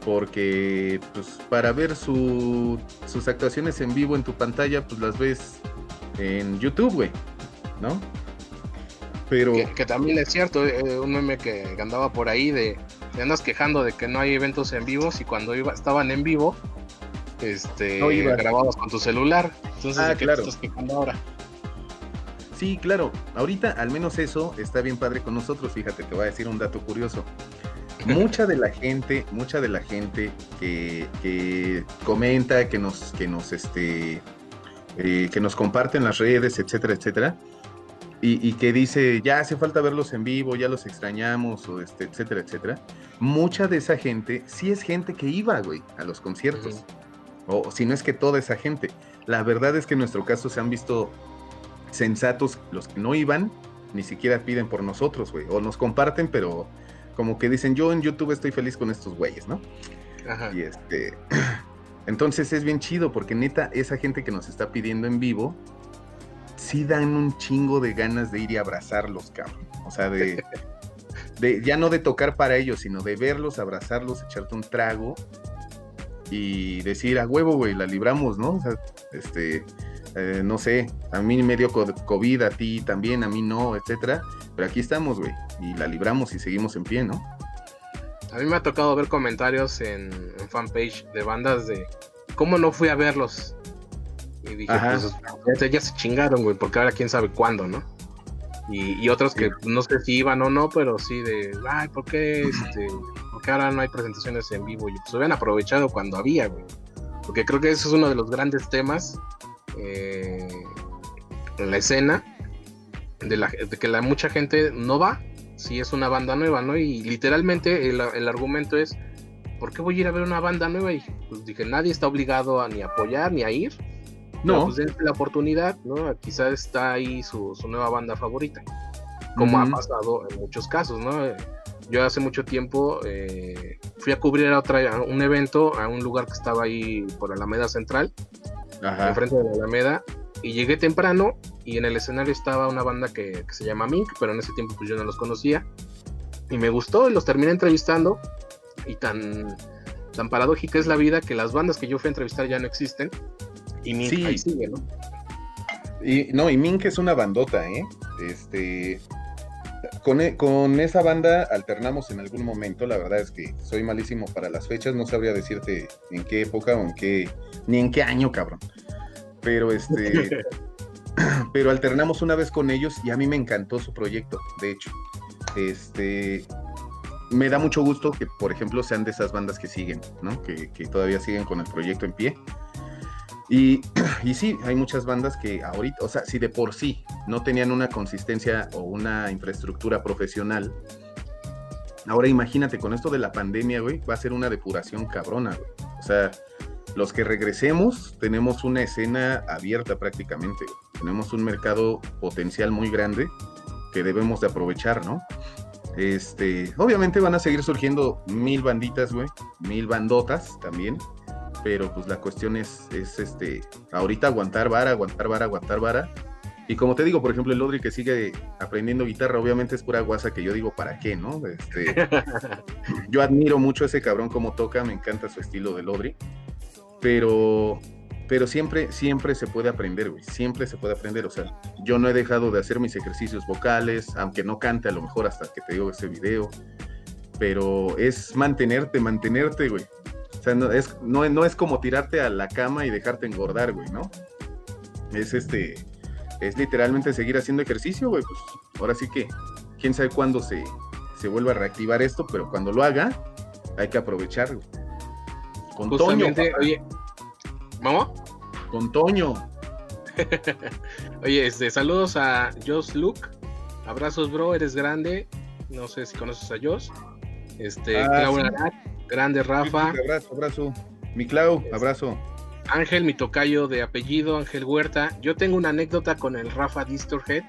Porque, pues, para ver su, sus actuaciones en vivo en tu pantalla, pues las ves en YouTube, güey, ¿no? Que, también es cierto, eh, un meme que, andaba por ahí de, te andas quejando de que no hay eventos en vivo y cuando iba, estaban en vivo, este, grabados con tu celular. Entonces, ah, qué estás quejando ahora? Sí, claro. Ahorita al menos eso está bien padre con nosotros. Fíjate, te voy a decir un dato curioso. Mucha de la gente, mucha de la gente que, que comenta, que nos, que nos, este, eh, que nos comparte en las redes, etcétera, etcétera, y, que dice, ya hace falta verlos en vivo, ya los extrañamos, o este, etcétera, etcétera. Mucha de esa gente sí es gente que iba, güey, a los conciertos. O si no es que toda esa gente. La verdad es que en nuestro caso se han visto sensatos los que no iban, ni siquiera piden por nosotros, güey. O nos comparten, pero como que dicen, yo en YouTube estoy feliz con estos güeyes, ¿no? Ajá. Y este. <clears throat> Entonces es bien chido, porque neta, esa gente que nos está pidiendo en vivo, sí dan un chingo de ganas de ir y abrazarlos, cabrón. O sea, de, <laughs> de ya no de tocar para ellos, sino de verlos, abrazarlos, echarte un trago y decir, a huevo, güey, la libramos, ¿no? O sea, este, eh, no sé, a mí me dio COVID, a ti también, a mí no, etcétera, pero aquí estamos, güey, y la libramos y seguimos en pie, ¿no? A mí me ha tocado ver comentarios en, en fanpage de bandas de cómo no fui a verlos y dije, pues ya se, chingaron, güey, porque ahora quién sabe cuándo, ¿no? Y, otros que no sé si iban o no, pero sí de, ay, ¿por qué, este, ¿por ahora no hay presentaciones en vivo? Y pues hubieran aprovechado cuando había, güey. Porque creo que eso es uno de los grandes temas eh, en la escena, de, la, de que la, mucha gente no va si es una banda nueva, ¿no? Y literalmente el, el argumento es, ¿por qué voy a ir a ver una banda nueva? Y pues dije, nadie está obligado a ni apoyar ni a ir no. pues la oportunidad, ¿no? Quizás está ahí su, nueva banda favorita, como ha pasado en muchos casos, ¿no? Yo hace mucho tiempo eh, fui a cubrir a otra, un evento a un lugar que estaba ahí por Alameda Central, enfrente de la Alameda, y llegué temprano y en el escenario estaba una banda que, se llama Mink, pero en ese tiempo pues yo no los conocía, y me gustó y los terminé entrevistando, y tan, tan paradójica es la vida que las bandas que yo fui a entrevistar ya no existen, y Mink ahí sigue, ¿no? Y, no, y Mink es una bandota, ¿eh? Este. Con, e, con, esa banda alternamos en algún momento, la verdad es que soy malísimo para las fechas, no sabría decirte en qué época o en qué, ni en qué año, cabrón. Pero este, <laughs> pero alternamos una vez con ellos y a mí me encantó su proyecto, de hecho. Este, me da mucho gusto que, por ejemplo, sean de esas bandas que siguen, ¿no? Que, que todavía siguen con el proyecto en pie. Y, <clears throat> y sí, hay muchas bandas que ahorita, o sea, si de por sí no tenían una consistencia o una infraestructura profesional, ahora imagínate, con esto de la pandemia, güey, va a ser una depuración cabrona, güey. O sea, los que regresemos tenemos una escena abierta prácticamente, tenemos un mercado potencial muy grande que debemos de aprovechar, ¿no? Este, obviamente van a seguir surgiendo mil banditas, güey, mil bandotas también, pero pues la cuestión es, es este, ahorita aguantar vara, aguantar vara, aguantar vara. Y como te digo, por ejemplo, el Lodri que sigue aprendiendo guitarra, obviamente es pura guasa que yo digo, ¿para qué, no? Este, <laughs> yo admiro mucho a ese cabrón como toca, me encanta su estilo de Lodri, pero pero siempre, siempre se puede aprender, güey, siempre se puede aprender, o sea, yo no he dejado de hacer mis ejercicios vocales, aunque no cante a lo mejor hasta que te digo ese video, pero es mantenerte, mantenerte, güey. O sea, no es, no, no es como tirarte a la cama y dejarte engordar, güey, ¿no? Es este, es literalmente seguir haciendo ejercicio, güey, pues ahora sí que, quién sabe cuándo se, se vuelva a reactivar esto, pero cuando lo haga, hay que aprovecharlo. Con Justamente, oye, ¿Vamos? Con Toño. <laughs> Oye, este, saludos a Josh Luke. Abrazos, bro, eres grande. No sé si conoces a Josh. Este, ah, Clau grande Rafa. abrazo, abrazo. Mi Clau, abrazo. Ángel, mi tocayo de apellido, Ángel Huerta. Yo tengo una anécdota con el Rafa Distorhead.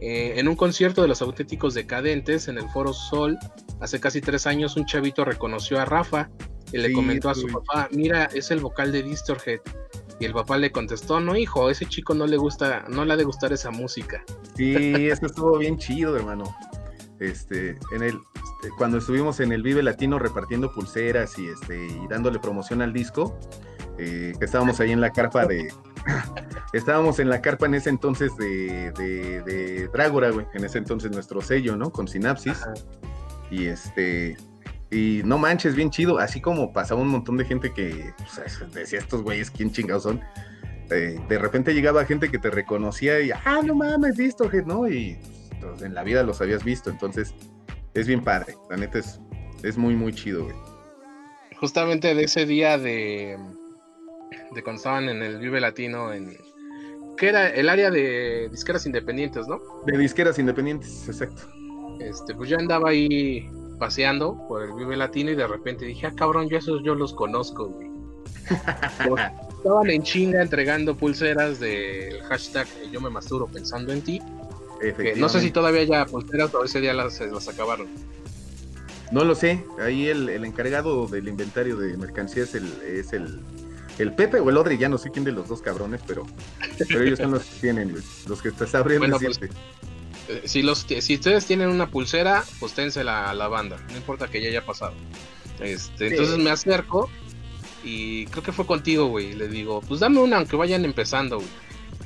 Eh, en un concierto de los auténticos decadentes en el Foro Sol, hace casi tres años, un chavito reconoció a Rafa y le comentó a su papá: Mira, es el vocal de Distorhead. Y el papá le contestó, no hijo, ese chico no le gusta, no le ha de gustar esa música. Sí, eso estuvo bien chido, hermano. Este, en el, este, cuando estuvimos en el Vive Latino repartiendo pulseras y este, y dándole promoción al disco, eh, estábamos ahí en la carpa de, <laughs> estábamos en la carpa en ese entonces de, de, de Drágora, güey, en ese entonces nuestro sello, ¿no? Con Sinapsis. Y este, y no manches, bien chido. Así como pasaba un montón de gente que pues, decía estos güeyes, ¿quién chingados son? Eh, de repente llegaba gente que te reconocía y, ah, no mames, visto, ¿no? Y pues, en la vida los habías visto. Entonces, es bien padre. La neta es, es muy, muy chido, güey. Justamente de ese día de, de cuando estaban en el Vive Latino, en. que era? El área de disqueras independientes, ¿no? De disqueras independientes, exacto. Este, pues ya andaba ahí paseando por el Vive Latino y de repente dije, ah, cabrón, yo esos yo los conozco, güey. <laughs> Estaban en chinga entregando pulseras del hashtag Yo me masturo pensando en ti. no sé si todavía haya pulseras o ese día las, las acabaron. No lo sé, ahí el, encargado del inventario de mercancías es el, es el, el Pepe o el Odri, ya no sé quién de los dos cabrones, pero, pero ellos son los que tienen, los que te sabrían bueno, pues, eh, si, los, si ustedes tienen una pulsera, pues ténsela a la banda, no importa que ya haya pasado. Este, Entonces me acerco y creo que fue contigo, güey. Le digo, pues dame una aunque vayan empezando, güey.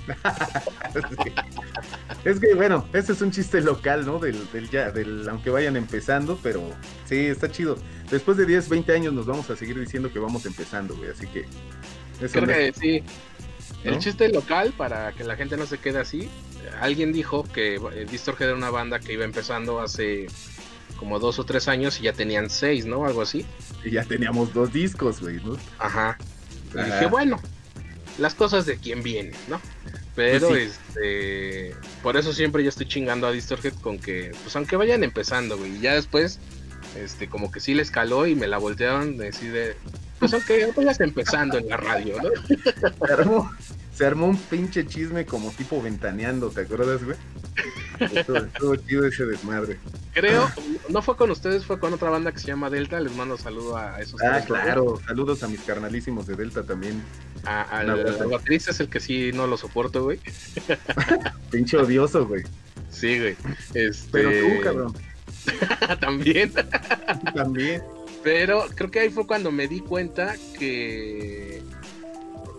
<laughs> Es que bueno, este es un chiste local, ¿no? Del, ya, del aunque vayan empezando, pero sí, está chido. Después de 10, 20 años nos vamos a seguir diciendo que vamos empezando, güey, así que... Creo que sí. El chiste local, para que la gente no se quede así, alguien dijo que eh, Distorhead era una banda que iba empezando hace como dos o tres años y ya tenían seis, ¿no? Algo así. Y ya teníamos dos discos, güey, ¿no? Ajá. Y dije, bueno, las cosas de quién vienen, ¿no? Pero pues este, por eso siempre yo estoy chingando a Distorhead con que, pues aunque vayan empezando, güey, y ya después, este, como que sí les caló y me la voltearon, decir de, pues aunque vayas empezando en la radio, ¿no? se armó un pinche chisme como tipo ventaneando, ¿te acuerdas, güey? Estuvo, chido ese desmadre. Creo, no fue con ustedes, fue con otra banda que se llama Delta. Les mando saludo a esos. Ah, claro, saludos a mis carnalísimos de Delta también. A, al baterista es el que sí no lo soporto, güey. <laughs> Pinche odioso, güey. Sí, güey. Este... Pero tú, cabrón. <laughs> También. También. Pero creo que ahí fue cuando me di cuenta que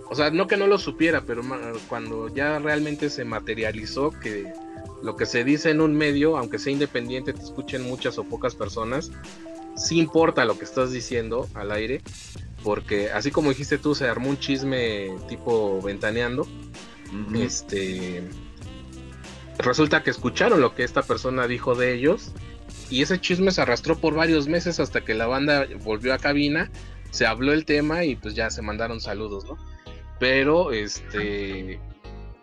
o sea, no que no lo supiera, pero cuando ya realmente se materializó que lo que se dice en un medio, aunque sea independiente, te escuchen muchas o pocas personas, sí importa lo que estás diciendo al aire, porque así como dijiste tú, se armó un chisme tipo ventaneando. Este resulta que escucharon lo que esta persona dijo de ellos y ese chisme se arrastró por varios meses hasta que la banda volvió a cabina, se habló el tema y pues ya se mandaron saludos, ¿no? Pero, este,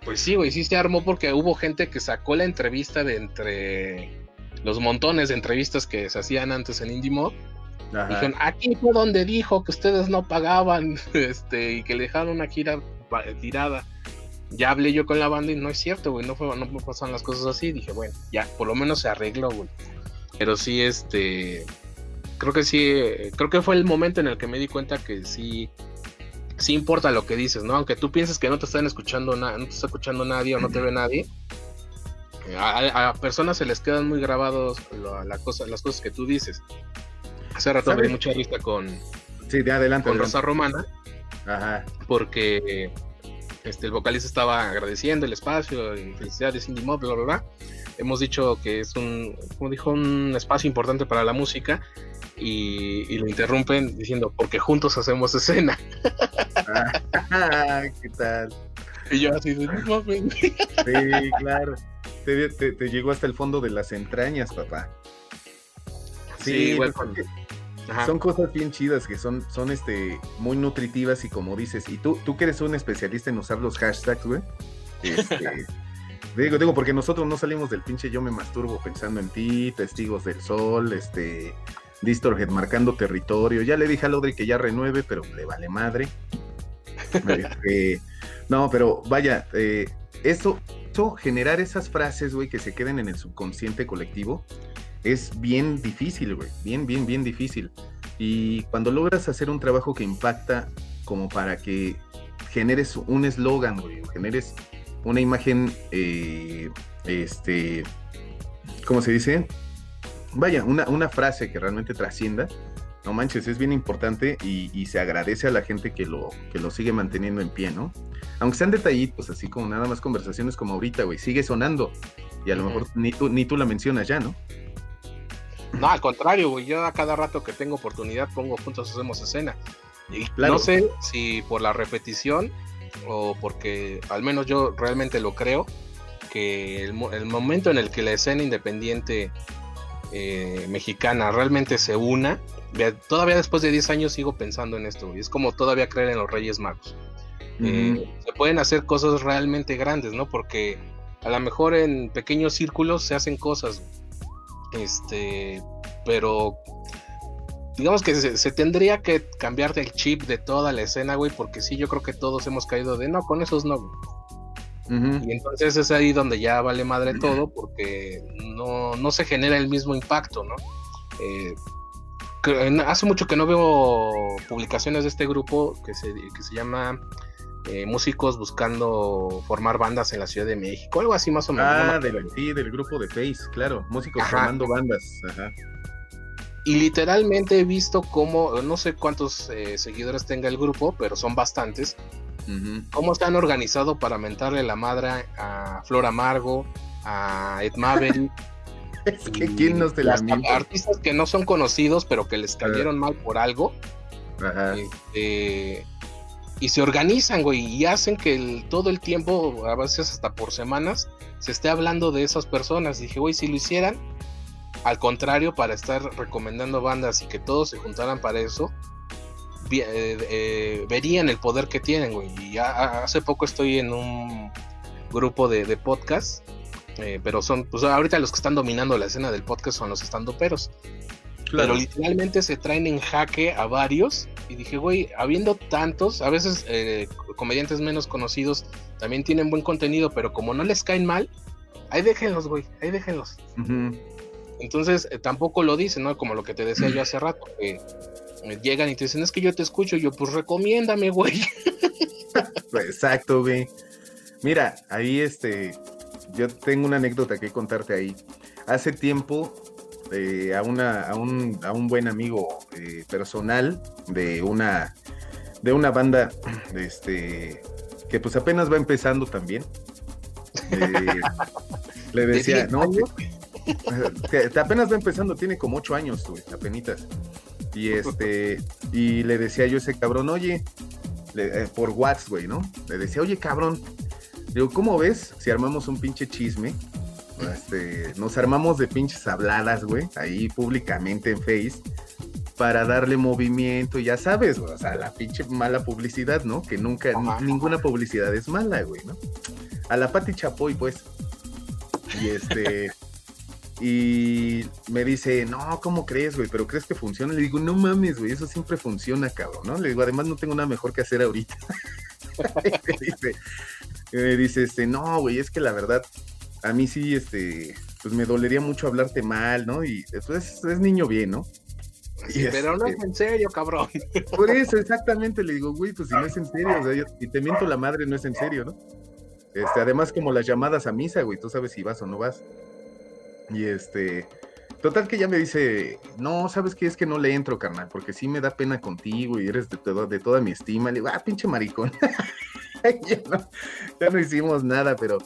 pues sí, güey, sí se armó porque hubo gente que sacó la entrevista de entre los montones de entrevistas que se hacían antes en Indie Mob. Dijeron, aquí fue donde dijo que ustedes no pagaban, <laughs> este, y que le dejaron una gira tirada. Ya hablé yo con la banda y no es cierto, güey, no, fue, no pasaron las cosas así. Dije, bueno, ya, por lo menos se arregló, güey. Pero sí, este, creo que sí, creo que fue el momento en el que me di cuenta que sí, sí importa lo que dices, ¿no? Aunque tú pienses que no te están escuchando, no te está escuchando nadie o no te ve nadie, a, personas se les quedan muy grabados la cosa, las cosas que tú dices. Hace rato me di mucha risa con, sí, de adelante, con Rosa Romana, Ajá. porque este, el vocalista estaba agradeciendo el espacio y felicidades Indie Mob, bla, bla, bla. Hemos dicho que es un, como dijo, un espacio importante para la música y, lo interrumpen diciendo, porque juntos hacemos escena. <laughs> Ah, ¿Qué tal? Y yo así de, Sí, claro. Te, te, llegó hasta el fondo de las entrañas, papá. Sí, son cosas bien chidas que son, son este, muy nutritivas y como dices, y tú, tú que eres un especialista en usar los hashtags, güey. Este, <laughs> digo, digo, porque nosotros no salimos del pinche yo me masturbo pensando en ti, testigos del sol, este, Distorhead marcando territorio. Ya le dije a Lodri que ya renueve, pero le vale madre. Este, <laughs> no, pero vaya, eh, eso, generar esas frases, güey, que se queden en el subconsciente colectivo, es bien difícil, güey, bien, bien, bien difícil. Y cuando logras hacer un trabajo que impacta como para que generes un eslogan, güey, generes una imagen, eh, este, ¿cómo se dice? Vaya, una, una frase que realmente trascienda, no manches, es bien importante y, se agradece a la gente que lo, que lo sigue manteniendo en pie, ¿no? Aunque sean detallitos, así como nada más conversaciones como ahorita, güey, sigue sonando y a lo mejor ni tú, ni tú la mencionas ya, ¿no? No, al contrario, güey, yo a cada rato que tengo oportunidad pongo juntos hacemos escena. Y no sé si por la repetición o porque al menos yo realmente lo creo, que el, el momento en el que la escena independiente eh, mexicana realmente se una, todavía después de 10 años sigo pensando en esto, y es como todavía creer en los Reyes Magos. Eh, se pueden hacer cosas realmente grandes, ¿no? Porque a lo mejor en pequeños círculos se hacen cosas, este, pero digamos que se, tendría que cambiar del chip de toda la escena, güey, porque sí, yo creo que todos hemos caído de no, con esos no. Y entonces es ahí donde ya vale madre todo porque no, no se genera el mismo impacto, ¿no? Eh, hace mucho que no veo publicaciones de este grupo que se, que se llama eh, Músicos Buscando Formar Bandas en la Ciudad de México, algo así más o menos. Ah, del, sí, del grupo de Face, claro, Músicos Formando Bandas. Ajá. Y literalmente he visto cómo, no sé cuántos eh, seguidores tenga el grupo, pero son bastantes, cómo están organizados para mentarle la madre a Flor Amargo, a Ed Maverick. <laughs> es que quién nos te la Artistas que no son conocidos, pero que les cayeron mal por algo. Este, y se organizan, güey, y hacen que todo el tiempo, a veces hasta por semanas, se esté hablando de esas personas. Dije, güey, si lo hicieran, al contrario, para estar recomendando bandas y que todos se juntaran para eso, eh, eh, verían el poder que tienen, güey. Y hace poco estoy en un grupo de, podcast, eh, pero son, pues ahorita los que están dominando la escena del podcast son los estandoperos. Claro. Pero literalmente se traen en jaque a varios. Y dije, güey, habiendo tantos, a veces comediantes menos conocidos también tienen buen contenido, pero como no les caen mal, ahí déjenlos, güey, ahí déjenlos. Entonces tampoco lo dicen, ¿no? Como lo que te decía yo hace rato, que llegan y te dicen, es que yo te escucho, yo pues recomiéndame, güey. <laughs> Pues, exacto, güey. Mira, ahí este, yo tengo una anécdota que contarte ahí. Hace tiempo, eh, a, una, a, un, a un buen amigo eh, personal de una, de una banda, este, que pues apenas va empezando también. Eh, le decía, no, <laughs> que, apenas va empezando, tiene como ocho años, güey, apenitas. Y este, y le decía yo a ese cabrón, oye, por WhatsApp, güey, ¿no? Le decía, oye, cabrón, digo, ¿cómo ves si armamos un pinche chisme? Este, nos armamos de pinches habladas, güey, ahí públicamente en Face. para darle movimiento, ya sabes, o sea, la pinche mala publicidad, ¿no? Que nunca, ninguna publicidad es mala, güey, ¿no? A la Pati Chapoy, pues. Y este. y me dice, no, ¿cómo crees, güey? ¿Pero crees que funciona? Le digo, no mames, güey, eso siempre funciona, cabrón, ¿no? Le digo, además no tengo nada mejor que hacer ahorita. <laughs> me dice, me dice, este, no, güey, es que la verdad, a mí sí, este, pues me dolería mucho hablarte mal, ¿no? Y después es niño bien, ¿no? pero no es este en serio, cabrón. <laughs> Por eso, exactamente, le digo, güey, pues si no es en serio, o sea, yo, y te miento la madre, no es en serio, ¿no? Este, además, como las llamadas a misa, güey, tú sabes si vas o no vas. Y este, total que ya me dice, no, ¿sabes qué? Es que no le entro, carnal, porque sí me da pena contigo y eres de, de toda mi estima. Le digo, ah, pinche maricón. <laughs> ya, no, ya no hicimos nada, pero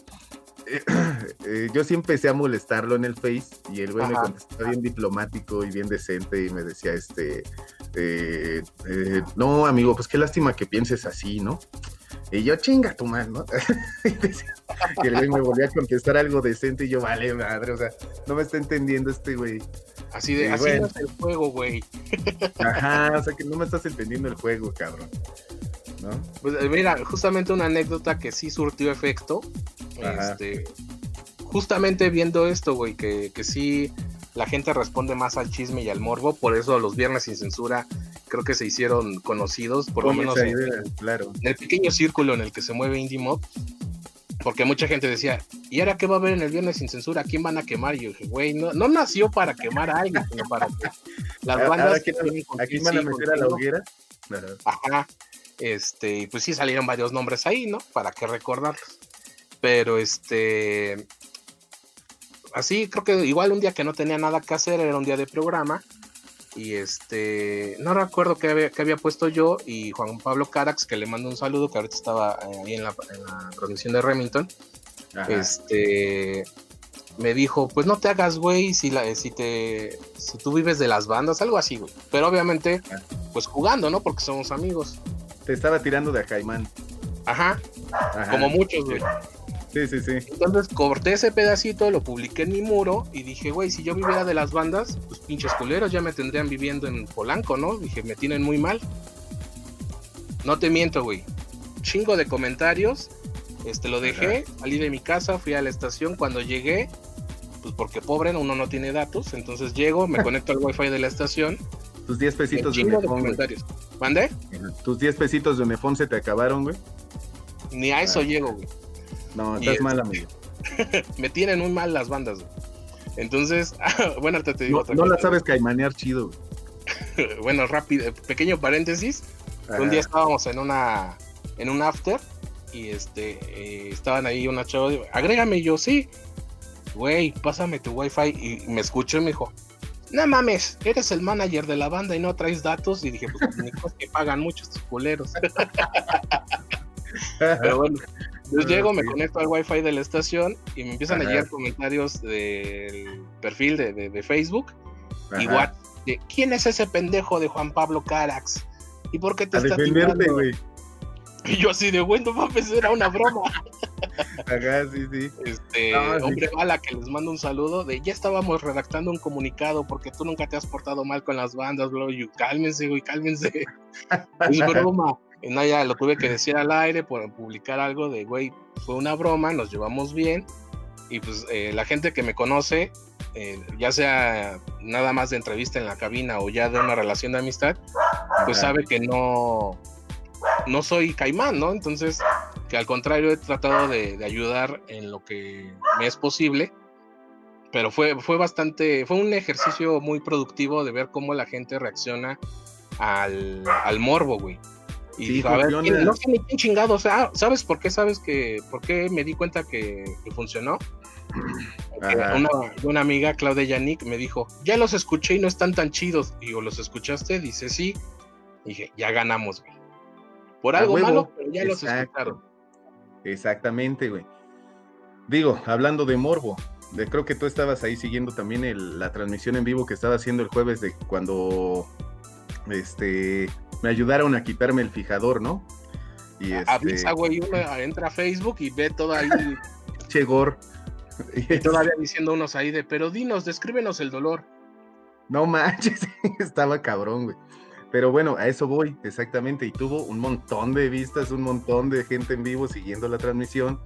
eh, yo sí empecé a molestarlo en el Face y el güey me contestaba bien diplomático y bien decente y me decía, este, eh, eh, no, amigo, pues qué lástima que pienses así, ¿no? Y yo, chinga tu mano. <laughs> y el güey me volvió a contestar algo decente y yo, vale, madre, o sea, no me está entendiendo este güey. Así de, así no es el juego, güey. Ajá, o sea que no me estás entendiendo el juego, cabrón. ¿No? Pues mira, justamente una anécdota que sí surtió efecto este, justamente viendo esto, güey, que, que sí la gente responde más al chisme y al morbo, por eso los viernes sin censura creo que se hicieron conocidos, por lo menos en, claro. en, el pequeño círculo en el que se mueve Indie Mob, porque mucha gente decía, ¿y ahora qué va a haber en el viernes sin censura? quién van a quemar? Y yo dije, güey, no, no nació para quemar a alguien, sino para que <laughs> las bandas... ¿Aquí van a meter a la hoguera? Ajá, este, pues sí salieron varios nombres ahí, ¿no? Para que recordarlos. Pero este. Así, creo que igual un día que no tenía nada que hacer, era un día de programa. Y este. No recuerdo qué había, había puesto yo. Y Juan Pablo Carax, que le mando un saludo, que ahorita estaba eh, ahí en la, transmisión de Remington. Este me dijo, pues no te hagas, güey, si, la, si, te, si tú vives de las bandas, algo así, güey. Pero obviamente, pues jugando, ¿no? Porque somos amigos. Te estaba tirando de a Caimán. Ajá, como muchos, güey. Sí, sí, sí. Entonces corté ese pedacito, lo publiqué en mi muro y dije, güey, si yo viviera de las bandas, pues pinches culeros ya me tendrían viviendo en Polanco, ¿no? Dije, me tienen muy mal. No te miento, güey. Chingo de comentarios. Este lo dejé, salí de mi casa, fui a la estación. Cuando llegué, pues porque pobre, uno no tiene datos. Entonces llego, me <laughs> conecto al wifi de la estación. Tus 10 pesitos de Unifón. ¿Mandé? Tus 10 pesitos de Unifón se te acabaron, güey. Ni a eso ah. llego, güey. No, estás mal, <laughs> amigo. me tienen muy mal las bandas, Entonces, <laughs> bueno, te, digo. No, no la sabes caimanear chido. <laughs> bueno, rápido, pequeño paréntesis. Un día estábamos en una en un after y este eh, estaban ahí una chava, agrégame yo, sí. Güey, pásame tu wifi y me escuchó y me dijo, no mames, eres el manager de la banda y no traes datos. Y dije, pues <laughs> ni que pagan muchos estos culeros. <laughs> Pero bueno, yo llego, me conecto al wifi de la estación y me empiezan a llegar comentarios del perfil de, Facebook. Igual, de, ¿quién es ese pendejo de Juan Pablo Carax? ¿Y por qué te está tirando? Y yo así de, bueno, mames, era una broma. <laughs> Ajá, sí, sí. Este, hombre bala, que les mando un saludo de, ya estábamos redactando un comunicado porque tú nunca te has portado mal con las bandas, bro. Y cálmense, güey, cálmense. <laughs> es broma. Y no, ya lo tuve que decir al aire por publicar algo de, güey, fue una broma, nos llevamos bien. Y pues eh, la gente que me conoce, eh, ya sea nada más de entrevista en la cabina o ya de una relación de amistad, pues sabe que no, no soy caimán, ¿no? Entonces, que al contrario he tratado de, ayudar en lo que me es posible. Pero fue, fue bastante, fue un ejercicio muy productivo de ver cómo la gente reacciona al, al morbo, güey. Y a ver, no sé ni quién chingado, o sea, ¿sabes por qué? ¿Sabes que, por qué me di cuenta que, funcionó? <clears throat> Una, una, amiga, Claudia Yannick, me dijo, ya los escuché y no están tan chidos. Digo, ¿los escuchaste? Dice, sí. Dije, ya ganamos, güey. Por algo malo, pero ya los escucharon. Exactamente, güey. Digo, hablando de morbo, de, creo que tú estabas ahí siguiendo también la transmisión en vivo que estaba haciendo el jueves de cuando este me ayudaron a quitarme el fijador, ¿no? Y este... Avisa, güey, uno entra a Facebook y ve todo ahí. <laughs> Chegor. Y <laughs> todavía diciendo unos ahí de, pero dinos, descríbenos el dolor. No manches, <laughs> estaba cabrón, güey. Pero bueno, a eso voy, exactamente. Y tuvo un montón de vistas, un montón de gente en vivo siguiendo la transmisión.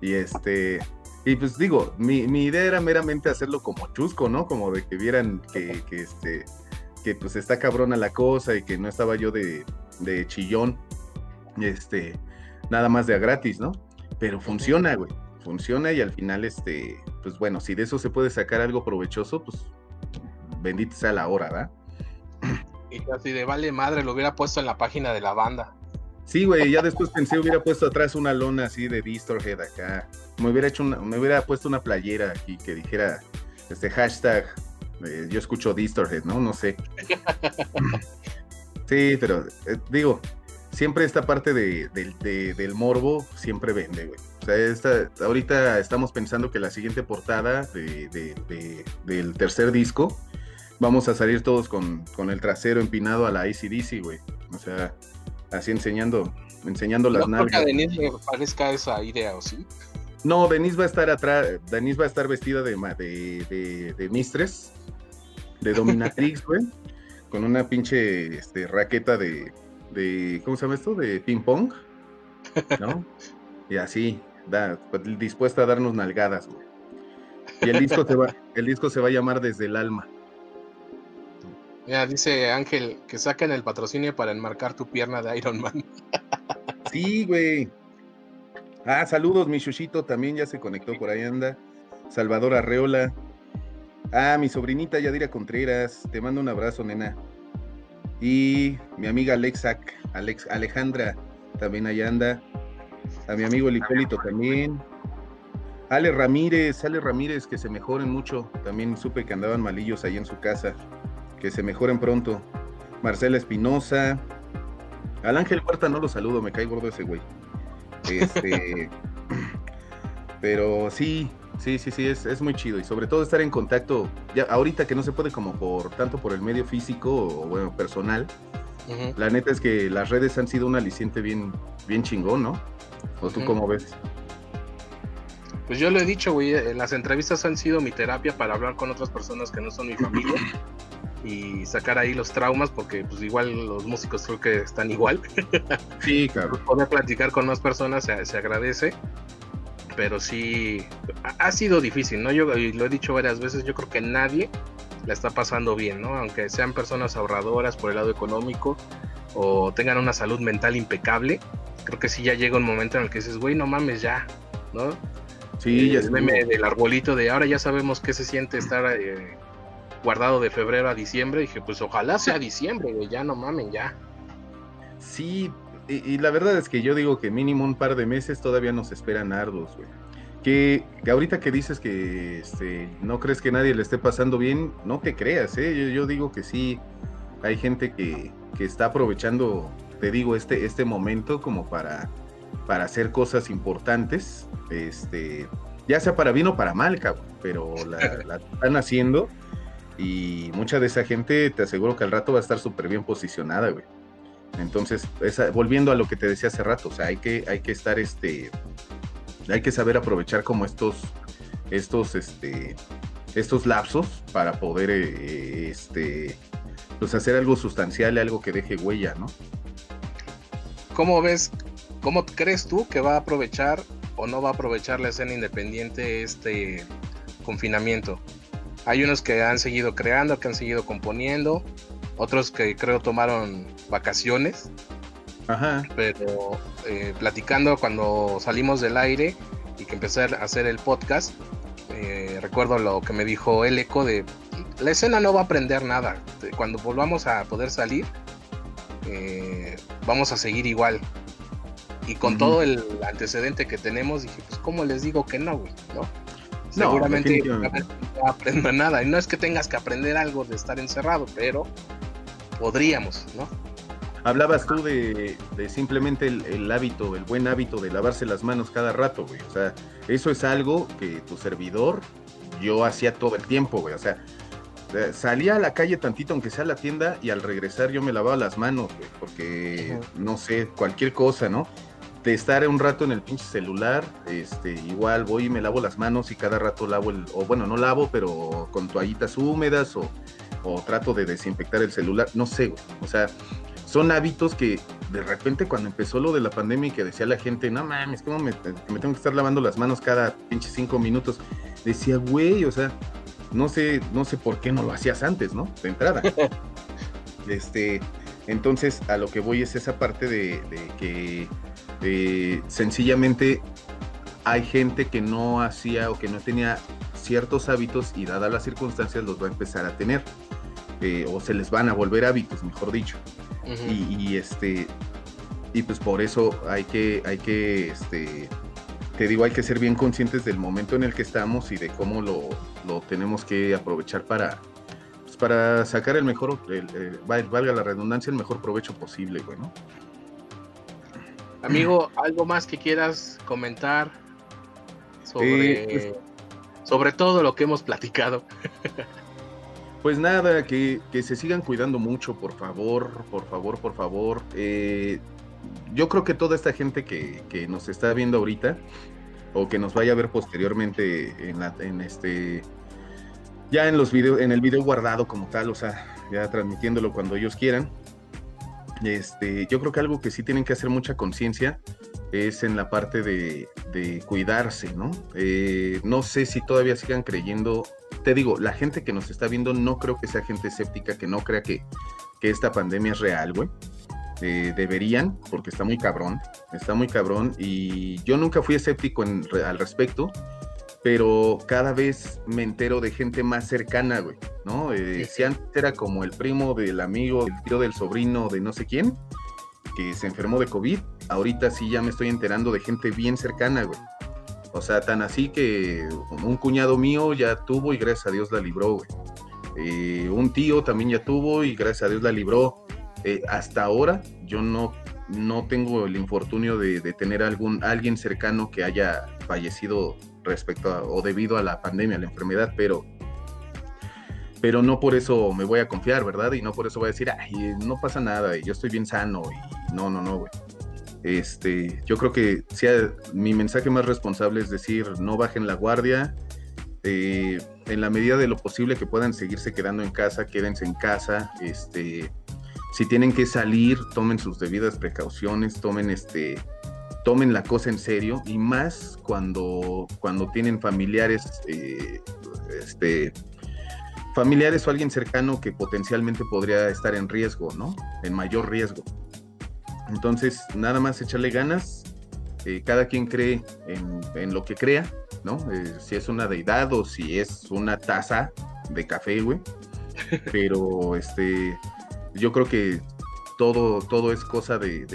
Y este, y pues digo, mi, idea era meramente hacerlo como chusco, ¿no? Como de que vieran que, que este, que pues está cabrona la cosa y que no estaba yo de, de chillón, este, nada más de a gratis, ¿no? Pero funciona, güey. Funciona y al final, este, pues bueno, si de eso se puede sacar algo provechoso, pues bendito sea la hora, ¿verdad? Y así de vale madre, lo hubiera puesto en la página de la banda. Sí, güey, ya después pensé, hubiera puesto atrás una lona así de Distorhead acá. Me hubiera hecho una, me hubiera puesto una playera aquí que dijera este hashtag eh, yo escucho Distorhead, ¿no? No sé. <laughs> sí, pero eh, digo, siempre esta parte de, del morbo siempre vende, güey. O sea, esta, ahorita estamos pensando que la siguiente portada del tercer disco vamos a salir todos con, el trasero empinado a la ACDC, güey. O sea, así enseñando, enseñando las no nalgas. Denise parezca esa idea, ¿o sí? No, Denise va a estar atrás, Denise va a estar vestida de, de, de, Mistress, de <laughs> Dominatrix, güey, con una pinche este, raqueta de, de, ¿cómo se llama esto? De ping pong, ¿no? y así, da, dispuesta a darnos nalgadas, güey. Y el disco se va, el disco se va a llamar Desde el Alma. Mira, dice Ángel que saquen el patrocinio para enmarcar tu pierna de Iron Man. <laughs> sí, güey. Ah, saludos, mi Chuchito también ya se conectó por ahí anda. Salvador Arreola. Ah, mi sobrinita Yadira Contreras. Te mando un abrazo, nena. Y mi amiga Alexac, Alex, Alejandra, también allá anda. A mi amigo el Hipólito también. Ale Ramírez, Ale Ramírez, que se mejoren mucho. También supe que andaban malillos ahí en su casa que se mejoren pronto. Marcela Espinosa. Al Ángel Huerta no lo saludo, me cae gordo ese güey. Este, <laughs> pero sí, sí, sí, sí, es, muy chido. Y sobre todo estar en contacto, ya ahorita que no se puede como por tanto por el medio físico o bueno, personal. La neta es que las redes han sido un aliciente bien, bien chingón, ¿no? ¿O tú cómo ves? Pues yo lo he dicho, güey, eh, las entrevistas han sido mi terapia para hablar con otras personas que no son mi familia <clears throat> y sacar ahí los traumas, porque pues igual los músicos creo que están igual. <laughs> Sí, claro. Poder platicar con más personas se, agradece, pero sí, ha, sido difícil, ¿no? Yo lo he dicho varias veces, yo creo que nadie la está pasando bien, ¿no? Aunque sean personas ahorradoras por el lado económico o tengan una salud mental impecable, creo que sí ya llega un momento en el que dices, güey, no mames ya, ¿no? Sí, ya el meme del arbolito de ahora ya sabemos qué se siente estar eh, guardado de febrero a diciembre. Dije, pues ojalá sea diciembre, güey, ya no mamen, ya. Sí, y, la verdad es que yo digo que mínimo un par de meses todavía nos esperan arduos, güey. Que, ahorita que dices que este, no crees que nadie le esté pasando bien, no te creas, ¿eh? Yo, digo que sí, hay gente que, que, está aprovechando, te digo, este, este momento como para, para hacer cosas importantes, este, ya sea para bien o para mal, cabrón, pero la, la <laughs> están haciendo y mucha de esa gente te aseguro que al rato va a estar súper bien posicionada, güey. Entonces, volviendo a lo que te decía hace rato, o sea, hay que, hay que estar, este, hay que saber aprovechar como estos, estos, este, estos lapsos para poder, eh, este, pues hacer algo sustancial, algo que deje huella, ¿no? ¿Cómo ves, cómo crees tú que va a aprovechar o no va a aprovechar la escena independiente este confinamiento? Hay unos que han seguido creando, que han seguido componiendo, otros que creo tomaron vacaciones. Ajá. Pero eh, platicando cuando salimos del aire y que empecé a hacer el podcast, eh, recuerdo lo que me dijo el eco de la escena no va a aprender nada. Cuando volvamos a poder salir, eh, vamos a seguir igual. Y con todo el antecedente que tenemos, dije, pues, ¿cómo les digo que no, güey? ¿No? Seguramente no aprendo nada. Y no es que tengas que aprender algo de estar encerrado, pero podríamos, ¿no? Hablabas tú de, simplemente el, hábito, el buen hábito de lavarse las manos cada rato, güey. O sea, eso es algo que tu servidor, yo hacía todo el tiempo, güey. O sea, salía a la calle tantito, aunque sea a la tienda, y al regresar yo me lavaba las manos, güey, porque, no sé, cualquier cosa, ¿no? De estar un rato en el pinche celular, este, igual voy y me lavo las manos y cada rato lavo el, o bueno, no lavo, pero con toallitas húmedas o o trato de desinfectar el celular, no sé, güey. O sea, son hábitos que de repente cuando empezó lo de la pandemia y que decía la gente, no mames, ¿cómo me, me tengo que estar lavando las manos cada pinche cinco minutos? Decía, güey, o sea, no sé, no sé por qué no lo hacías antes, ¿no? De entrada. <laughs> este, entonces, a lo que voy es esa parte de, que eh, sencillamente hay gente que no hacía o que no tenía ciertos hábitos y dadas las circunstancias los va a empezar a tener. Eh, o se les van a volver hábitos, mejor dicho. y, este y pues por eso hay que hay que este te digo hay que ser bien conscientes del momento en el que estamos y de cómo lo, lo tenemos que aprovechar para pues para sacar el mejor valga la redundancia el mejor provecho posible bueno amigo algo más que quieras comentar sobre pues sobre todo lo que hemos platicado <laughs> Pues nada, que, se sigan cuidando mucho, por favor, por favor, por favor. Eh, yo creo que toda esta gente que, nos está viendo ahorita, o que nos vaya a ver posteriormente en, la, en este, ya en los videos, en el video guardado como tal, o sea, ya transmitiéndolo cuando ellos quieran. Este, yo creo que algo que sí tienen que hacer mucha conciencia es en la parte de, cuidarse, ¿no? Eh, no sé si todavía sigan creyendo te digo, la gente que nos está viendo no creo que sea gente escéptica, que no crea que, esta pandemia es real, güey. Eh, deberían, porque está muy cabrón, está muy cabrón y yo nunca fui escéptico al respecto, pero cada vez me entero de gente más cercana, güey, ¿no? Eh, si antes era como el primo del amigo, el tío del sobrino de no sé quién, que se enfermó de COVID, ahorita sí ya me estoy enterando de gente bien cercana, güey. O sea, tan así que un cuñado mío ya tuvo y gracias a Dios la libró, güey. Eh, un tío también ya tuvo y gracias a Dios la libró. Eh, hasta ahora yo no, no tengo el infortunio de, tener algún, alguien cercano que haya fallecido respecto a, o debido a la pandemia, a la enfermedad, pero, pero no por eso me voy a confiar, ¿verdad? Y no por eso voy a decir, ay, no pasa nada, yo estoy bien sano, y no, no, no, güey. Este, yo creo que sea, mi mensaje más responsable es decir, no bajen la guardia. Eh, en la medida de lo posible que puedan seguirse quedando en casa, quédense en casa. Este, si tienen que salir, tomen sus debidas precauciones, tomen este, tomen la cosa en serio y más cuando, cuando tienen familiares, eh, este, familiares o alguien cercano que potencialmente podría estar en riesgo, ¿no? En mayor riesgo. Entonces, nada más echarle ganas. Eh, cada quien cree en, lo que crea, ¿no? Eh, si es una deidad o si es una taza de café, güey. <laughs> Pero este, yo creo que todo, todo es cosa de,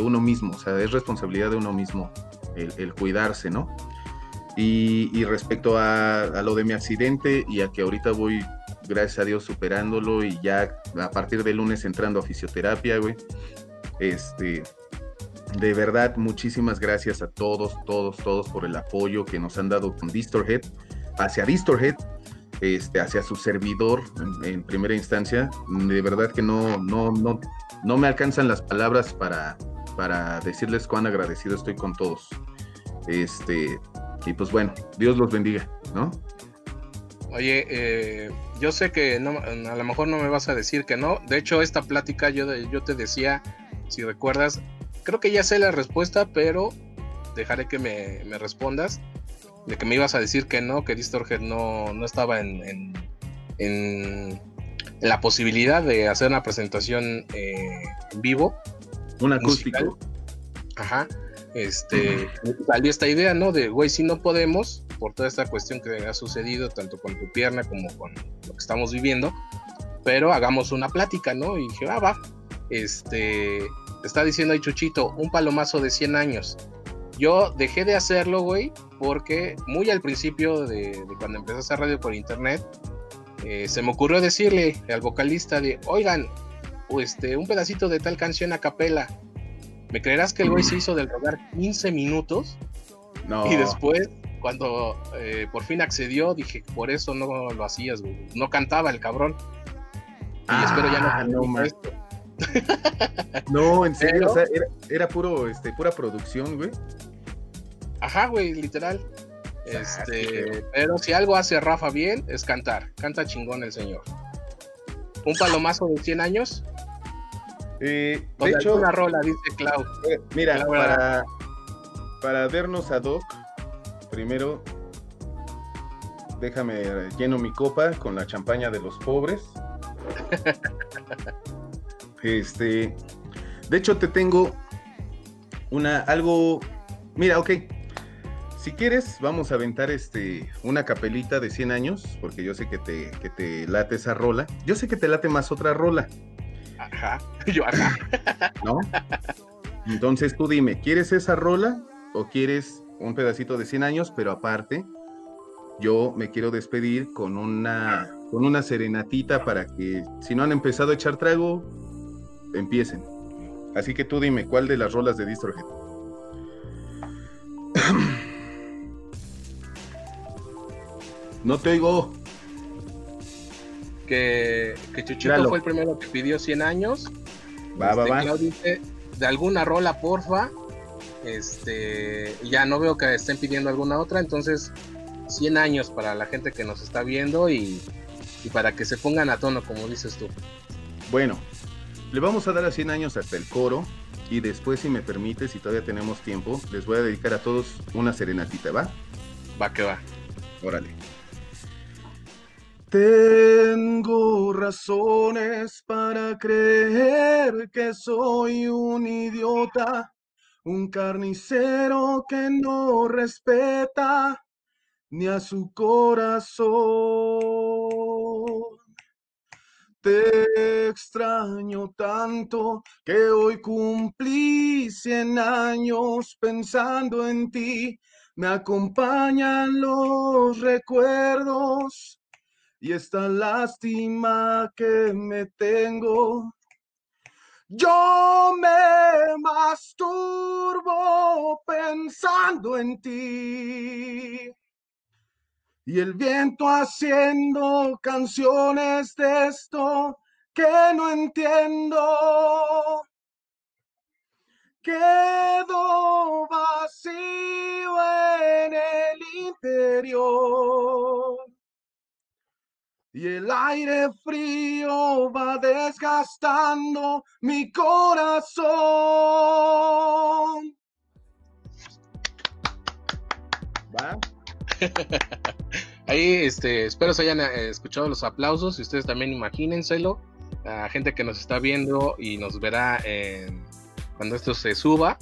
uno mismo, o sea, es responsabilidad de uno mismo el, cuidarse, ¿no? Y, respecto a, lo de mi accidente y a que ahorita voy, gracias a Dios, superándolo y ya a partir del lunes entrando a fisioterapia, güey, este, de verdad, muchísimas gracias a todos, todos, todos por el apoyo que nos han dado con Distorhead, hacia Distorhead, este, hacia su servidor en, primera instancia. De verdad que no, no, no, no me alcanzan las palabras para, para decirles cuán agradecido estoy con todos. Este, y pues bueno, Dios los bendiga, ¿no? Oye, eh, yo sé que no, a lo mejor no me vas a decir que no. De hecho, esta plática yo, yo te decía si recuerdas, creo que ya sé la respuesta, pero dejaré que me, respondas. De que me ibas a decir que no, que Distorhead no, no estaba en, en, la posibilidad de hacer una presentación eh, en vivo. Un acústico. Ajá. Este, salió esta idea, ¿no? De, güey, si no podemos, por toda esta cuestión que ha sucedido, tanto con tu pierna como con lo que estamos viviendo, pero hagamos una plática, ¿no? Y dije, ah, va. Este, está diciendo ahí Chuchito, un palomazo de 100 años. Yo dejé de hacerlo, güey, porque muy al principio de, cuando empecé a hacer radio por internet, eh, se me ocurrió decirle al vocalista de, oigan, este, un pedacito de tal canción a capela. ¿Me creerás que el güey se hizo del rogar 15 minutos? No. Y después, cuando eh, por fin accedió, dije, por eso no lo hacías, güey. No cantaba el cabrón. Y espero ya no, ah, no esto. No, en serio, o sea, era, puro, este, pura producción, güey. Ajá, güey, literal. Este, pero si algo hace Rafa bien, es cantar. Canta chingón el señor. ¿Un palomazo de 100 años? Eh, de hecho, una rola, dice Clau. Eh, mira, para, para vernos a Doc, primero déjame lleno mi copa con la champaña de los pobres. <laughs> este, de hecho te tengo una algo, mira, ok. Si quieres, vamos a aventar este una capelita de 100 años, porque yo sé que te, que te late esa rola. Yo sé que te late más otra rola. Ajá, <laughs> yo acá. ¿No? Entonces tú dime, ¿quieres esa rola o quieres un pedacito de 100 años, pero aparte yo me quiero despedir con una, con una serenatita para que si no han empezado a echar trago, empiecen. Así que tú dime, ¿cuál de las rolas de Distorhead? No te oigo. Que, que Chuchito fue el primero que pidió 100 años. Va, va, este, va. dice, de alguna rola, porfa. Este, ya no veo que estén pidiendo alguna otra, entonces 100 años para la gente que nos está viendo y, para que se pongan a tono, como dices tú. Bueno, le vamos a dar a 100 años hasta el coro y después, si me permite, si todavía tenemos tiempo, les voy a dedicar a todos una serenatita, ¿va? Va que va. Órale. Tengo razones para creer que soy un idiota, un carnicero que no respeta ni a su corazón. Te extraño tanto que hoy cumplí cien años pensando en ti. Me acompañan los recuerdos y esta lástima que me tengo. Yo me masturbo pensando en ti y el viento haciendo canciones de esto que no entiendo. Quedó vacío en el interior y el aire frío va desgastando mi corazón. ¿Va? <laughs> Ahí, este, espero se hayan eh, escuchado los aplausos y ustedes también imagínenselo. La gente que nos está viendo y nos verá cuando esto se suba,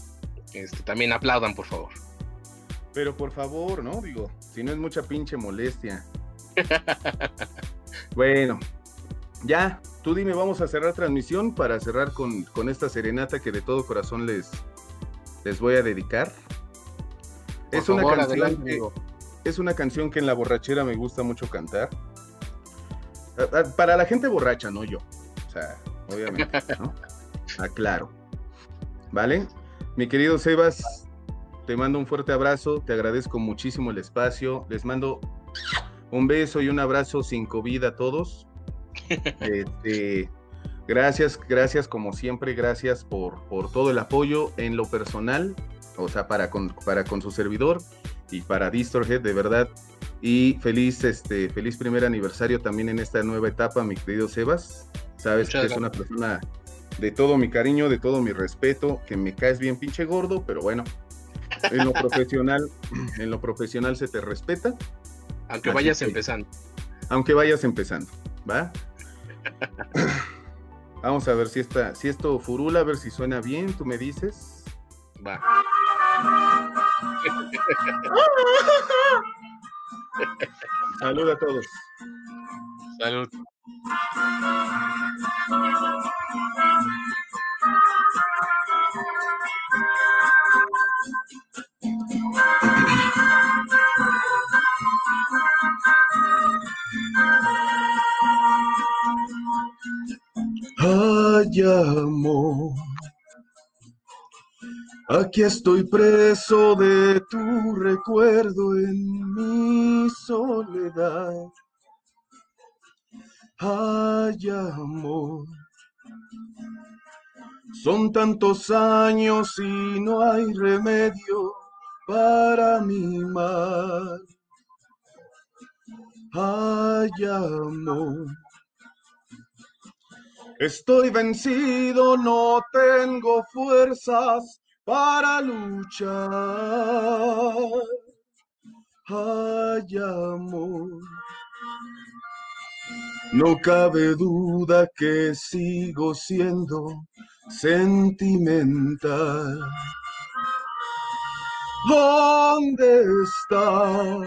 este, también aplaudan, por favor. Pero por favor, ¿no? Digo, si no es mucha pinche molestia. <laughs> bueno, ya, tú dime, vamos a cerrar transmisión para cerrar con, con, esta serenata que de todo corazón les, les voy a dedicar. es una canción es una canción que en la borrachera me gusta mucho cantar. Para la gente borracha, no yo. O sea, obviamente, ¿no? <laughs> Aclaro. ¿Vale? Mi querido Sebas, te mando un fuerte abrazo, te agradezco muchísimo el espacio, les mando un beso y un abrazo sin COVID a todos. <laughs> Este, gracias, gracias como siempre, gracias por, por todo el apoyo en lo personal, o sea, para para con su servidor y para Distorhead, de verdad. Y feliz, este, feliz primer aniversario también en esta nueva etapa, mi querido Sebas. Sabes que es una persona de todo mi cariño, de todo mi respeto, que me caes bien pinche gordo, pero bueno, en lo <laughs> profesional, en lo profesional se te respeta. Aunque vayas empezando. Aunque vayas empezando, ¿va? <laughs> Vamos a ver si, esta, si esto furula, a ver si suena bien, tú me dices. Va. <laughs> Salud a todos. Salud. <laughs> Ay, amor Aquí estoy preso de tu recuerdo en mi soledad. Ay, amor. Son tantos años y no hay remedio para mi mal. Ay, amor. Estoy vencido, no tengo fuerzas para luchar. Ay, amor. No cabe duda que sigo siendo sentimental. ¿Dónde estás?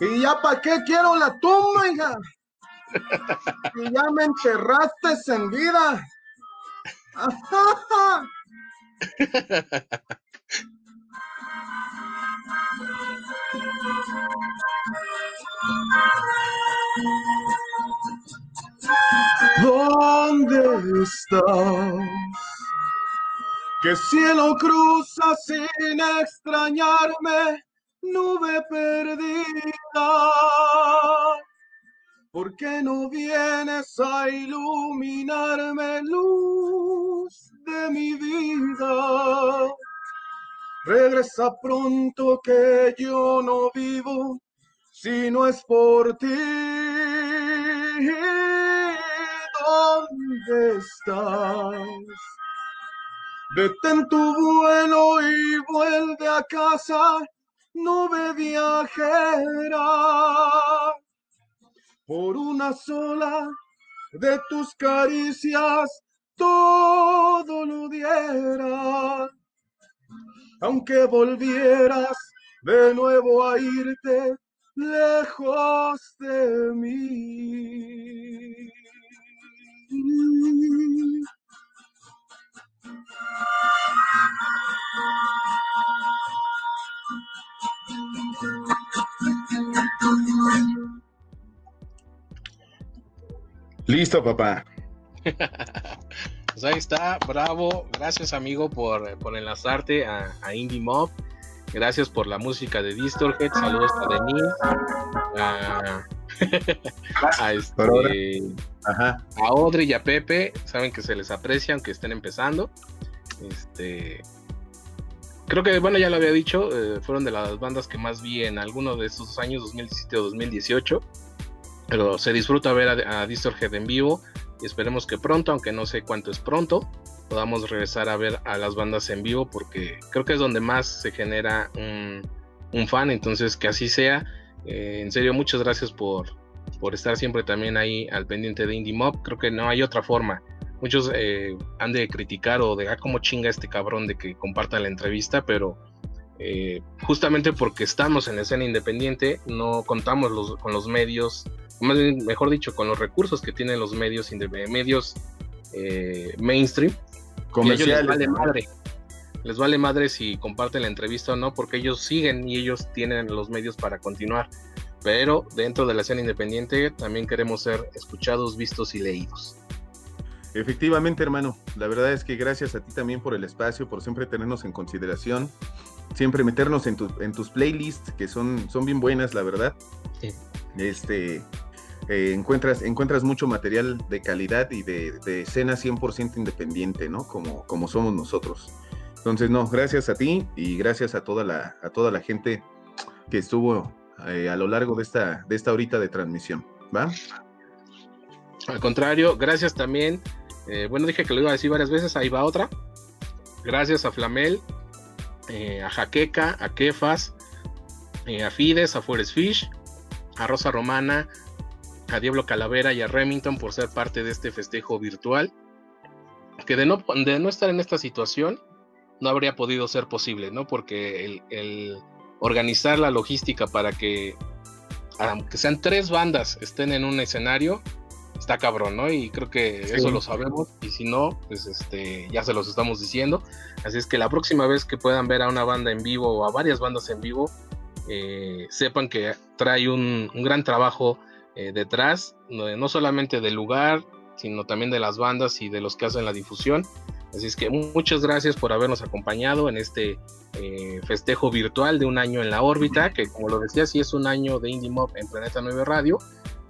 ¿Y ya para qué quiero la tumba, hija? Y ya me enterraste en vida. <laughs> ¿Dónde estás? Que cielo cruza sin extrañarme nube perdida. ¿Por qué no vienes a iluminarme luz de mi vida? Regresa pronto que yo no vivo si no es por ti. ¿Dónde estás? Detén tu vuelo y vuelve a casa nube viajera, por una sola de tus caricias todo lo diera, aunque volvieras de nuevo a irte lejos de mí. Listo, papá. pues ahí está, bravo. Gracias, amigo, por, por enlazarte a, a Indie Mob. Gracias por la música de Distorhead. Saludos a Denise. <laughs> A, a, este, a Audrey y a Pepe. Saben que se les aprecia, aunque estén empezando. Este, creo que, bueno, ya lo había dicho, eh, fueron de las bandas que más vi en alguno de estos años, 2017 o 2018. Pero se disfruta ver a, a Distorhead en vivo y esperemos que pronto, aunque no sé cuánto es pronto, podamos regresar a ver a las bandas en vivo porque creo que es donde más se genera un, fan, entonces que así sea. Eh, en serio, muchas gracias por, por estar siempre también ahí al pendiente de Indie Mob. Creo que no hay otra forma. Muchos eh, han de criticar o de, ah, cómo chinga este cabrón de que comparta la entrevista, pero eh, justamente porque estamos en la escena independiente, no contamos con los medios mejor dicho, con los recursos que tienen los medios, medios eh, mainstream, comerciales. Les vale madre. Les vale madre si comparten la entrevista o no, porque ellos siguen y ellos tienen los medios para continuar. Pero dentro de la escena independiente también queremos ser escuchados, vistos y leídos. Efectivamente, hermano. La verdad es que gracias a ti también por el espacio, por siempre tenernos en consideración, siempre meternos en, en tus playlists, que son, son bien buenas, la verdad. Este, eh, encuentras, encuentras mucho material de calidad y de, escena 100% independiente, ¿no? Como, como somos nosotros. Entonces, no, gracias a ti y gracias a toda la, a toda la gente que estuvo eh, a lo largo de esta, de esta horita de transmisión, ¿va? Al contrario, gracias también. Eh, bueno, dije que lo iba a decir varias veces, ahí va otra. Gracias a Flamel, a Jaqueca, a Kefas, a Fides, a Forest Fish, a Rosa Romana, a Diablo Calavera y a Remington por ser parte de este festejo virtual, que de no, de no estar en esta situación no habría podido ser posible, ¿no? Porque el, organizar la logística para que, aunque sean tres bandas, estén en un escenario, está cabrón, ¿no? Y creo que eso lo sabemos, y si no, pues este, ya se los estamos diciendo. Así es que la próxima vez que puedan ver a una banda en vivo o a varias bandas en vivo, eh, sepan que trae un, gran trabajo eh, detrás, no, solamente del lugar, sino también de las bandas y de los que hacen la difusión. Así es que muchas gracias por habernos acompañado en este eh, festejo virtual de un año en la órbita, que como lo decía, sí es un año de Indie Mob en Planeta 9 Radio,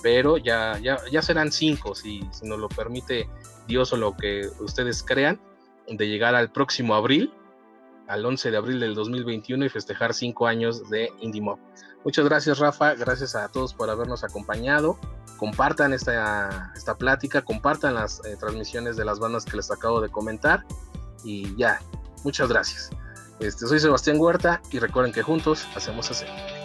pero ya, ya, ya serán cinco, si, nos lo permite Dios o lo que ustedes crean, de llegar al próximo abril, al 11 de abril del 2021 y festejar cinco años de Indie Mob. Muchas gracias Rafa, gracias a todos por habernos acompañado. Compartan esta, esta plática, compartan las eh, transmisiones de las bandas que les acabo de comentar y ya, muchas gracias. Este, soy Sebastián Huerta y recuerden que juntos hacemos hacer.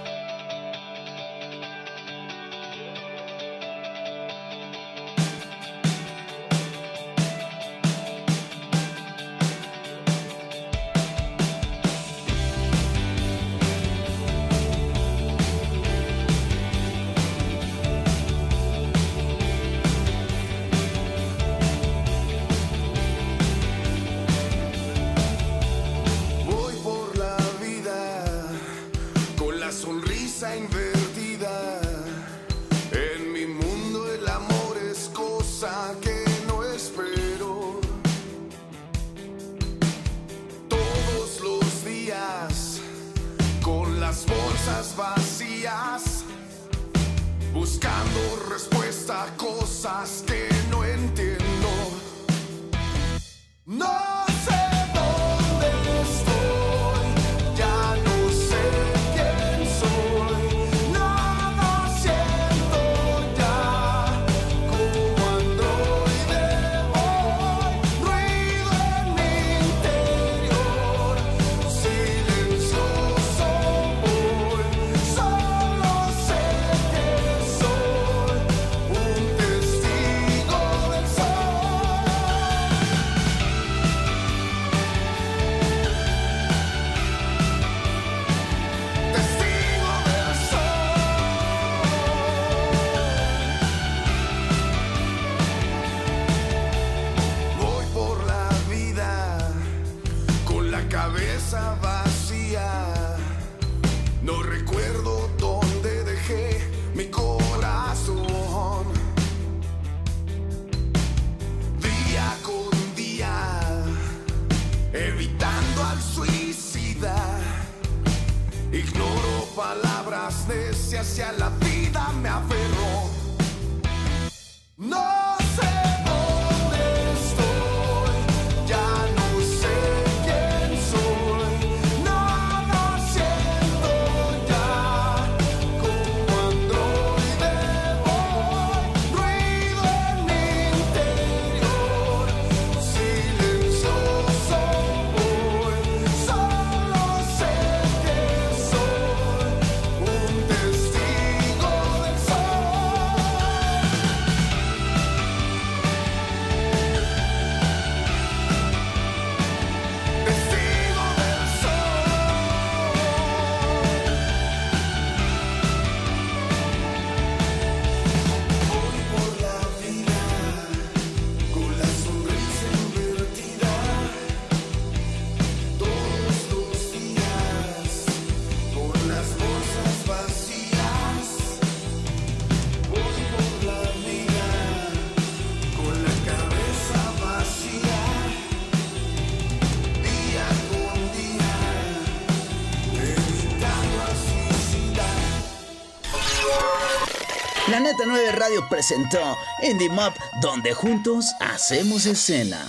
9 Radio presentó Indie Map, donde juntos hacemos escena.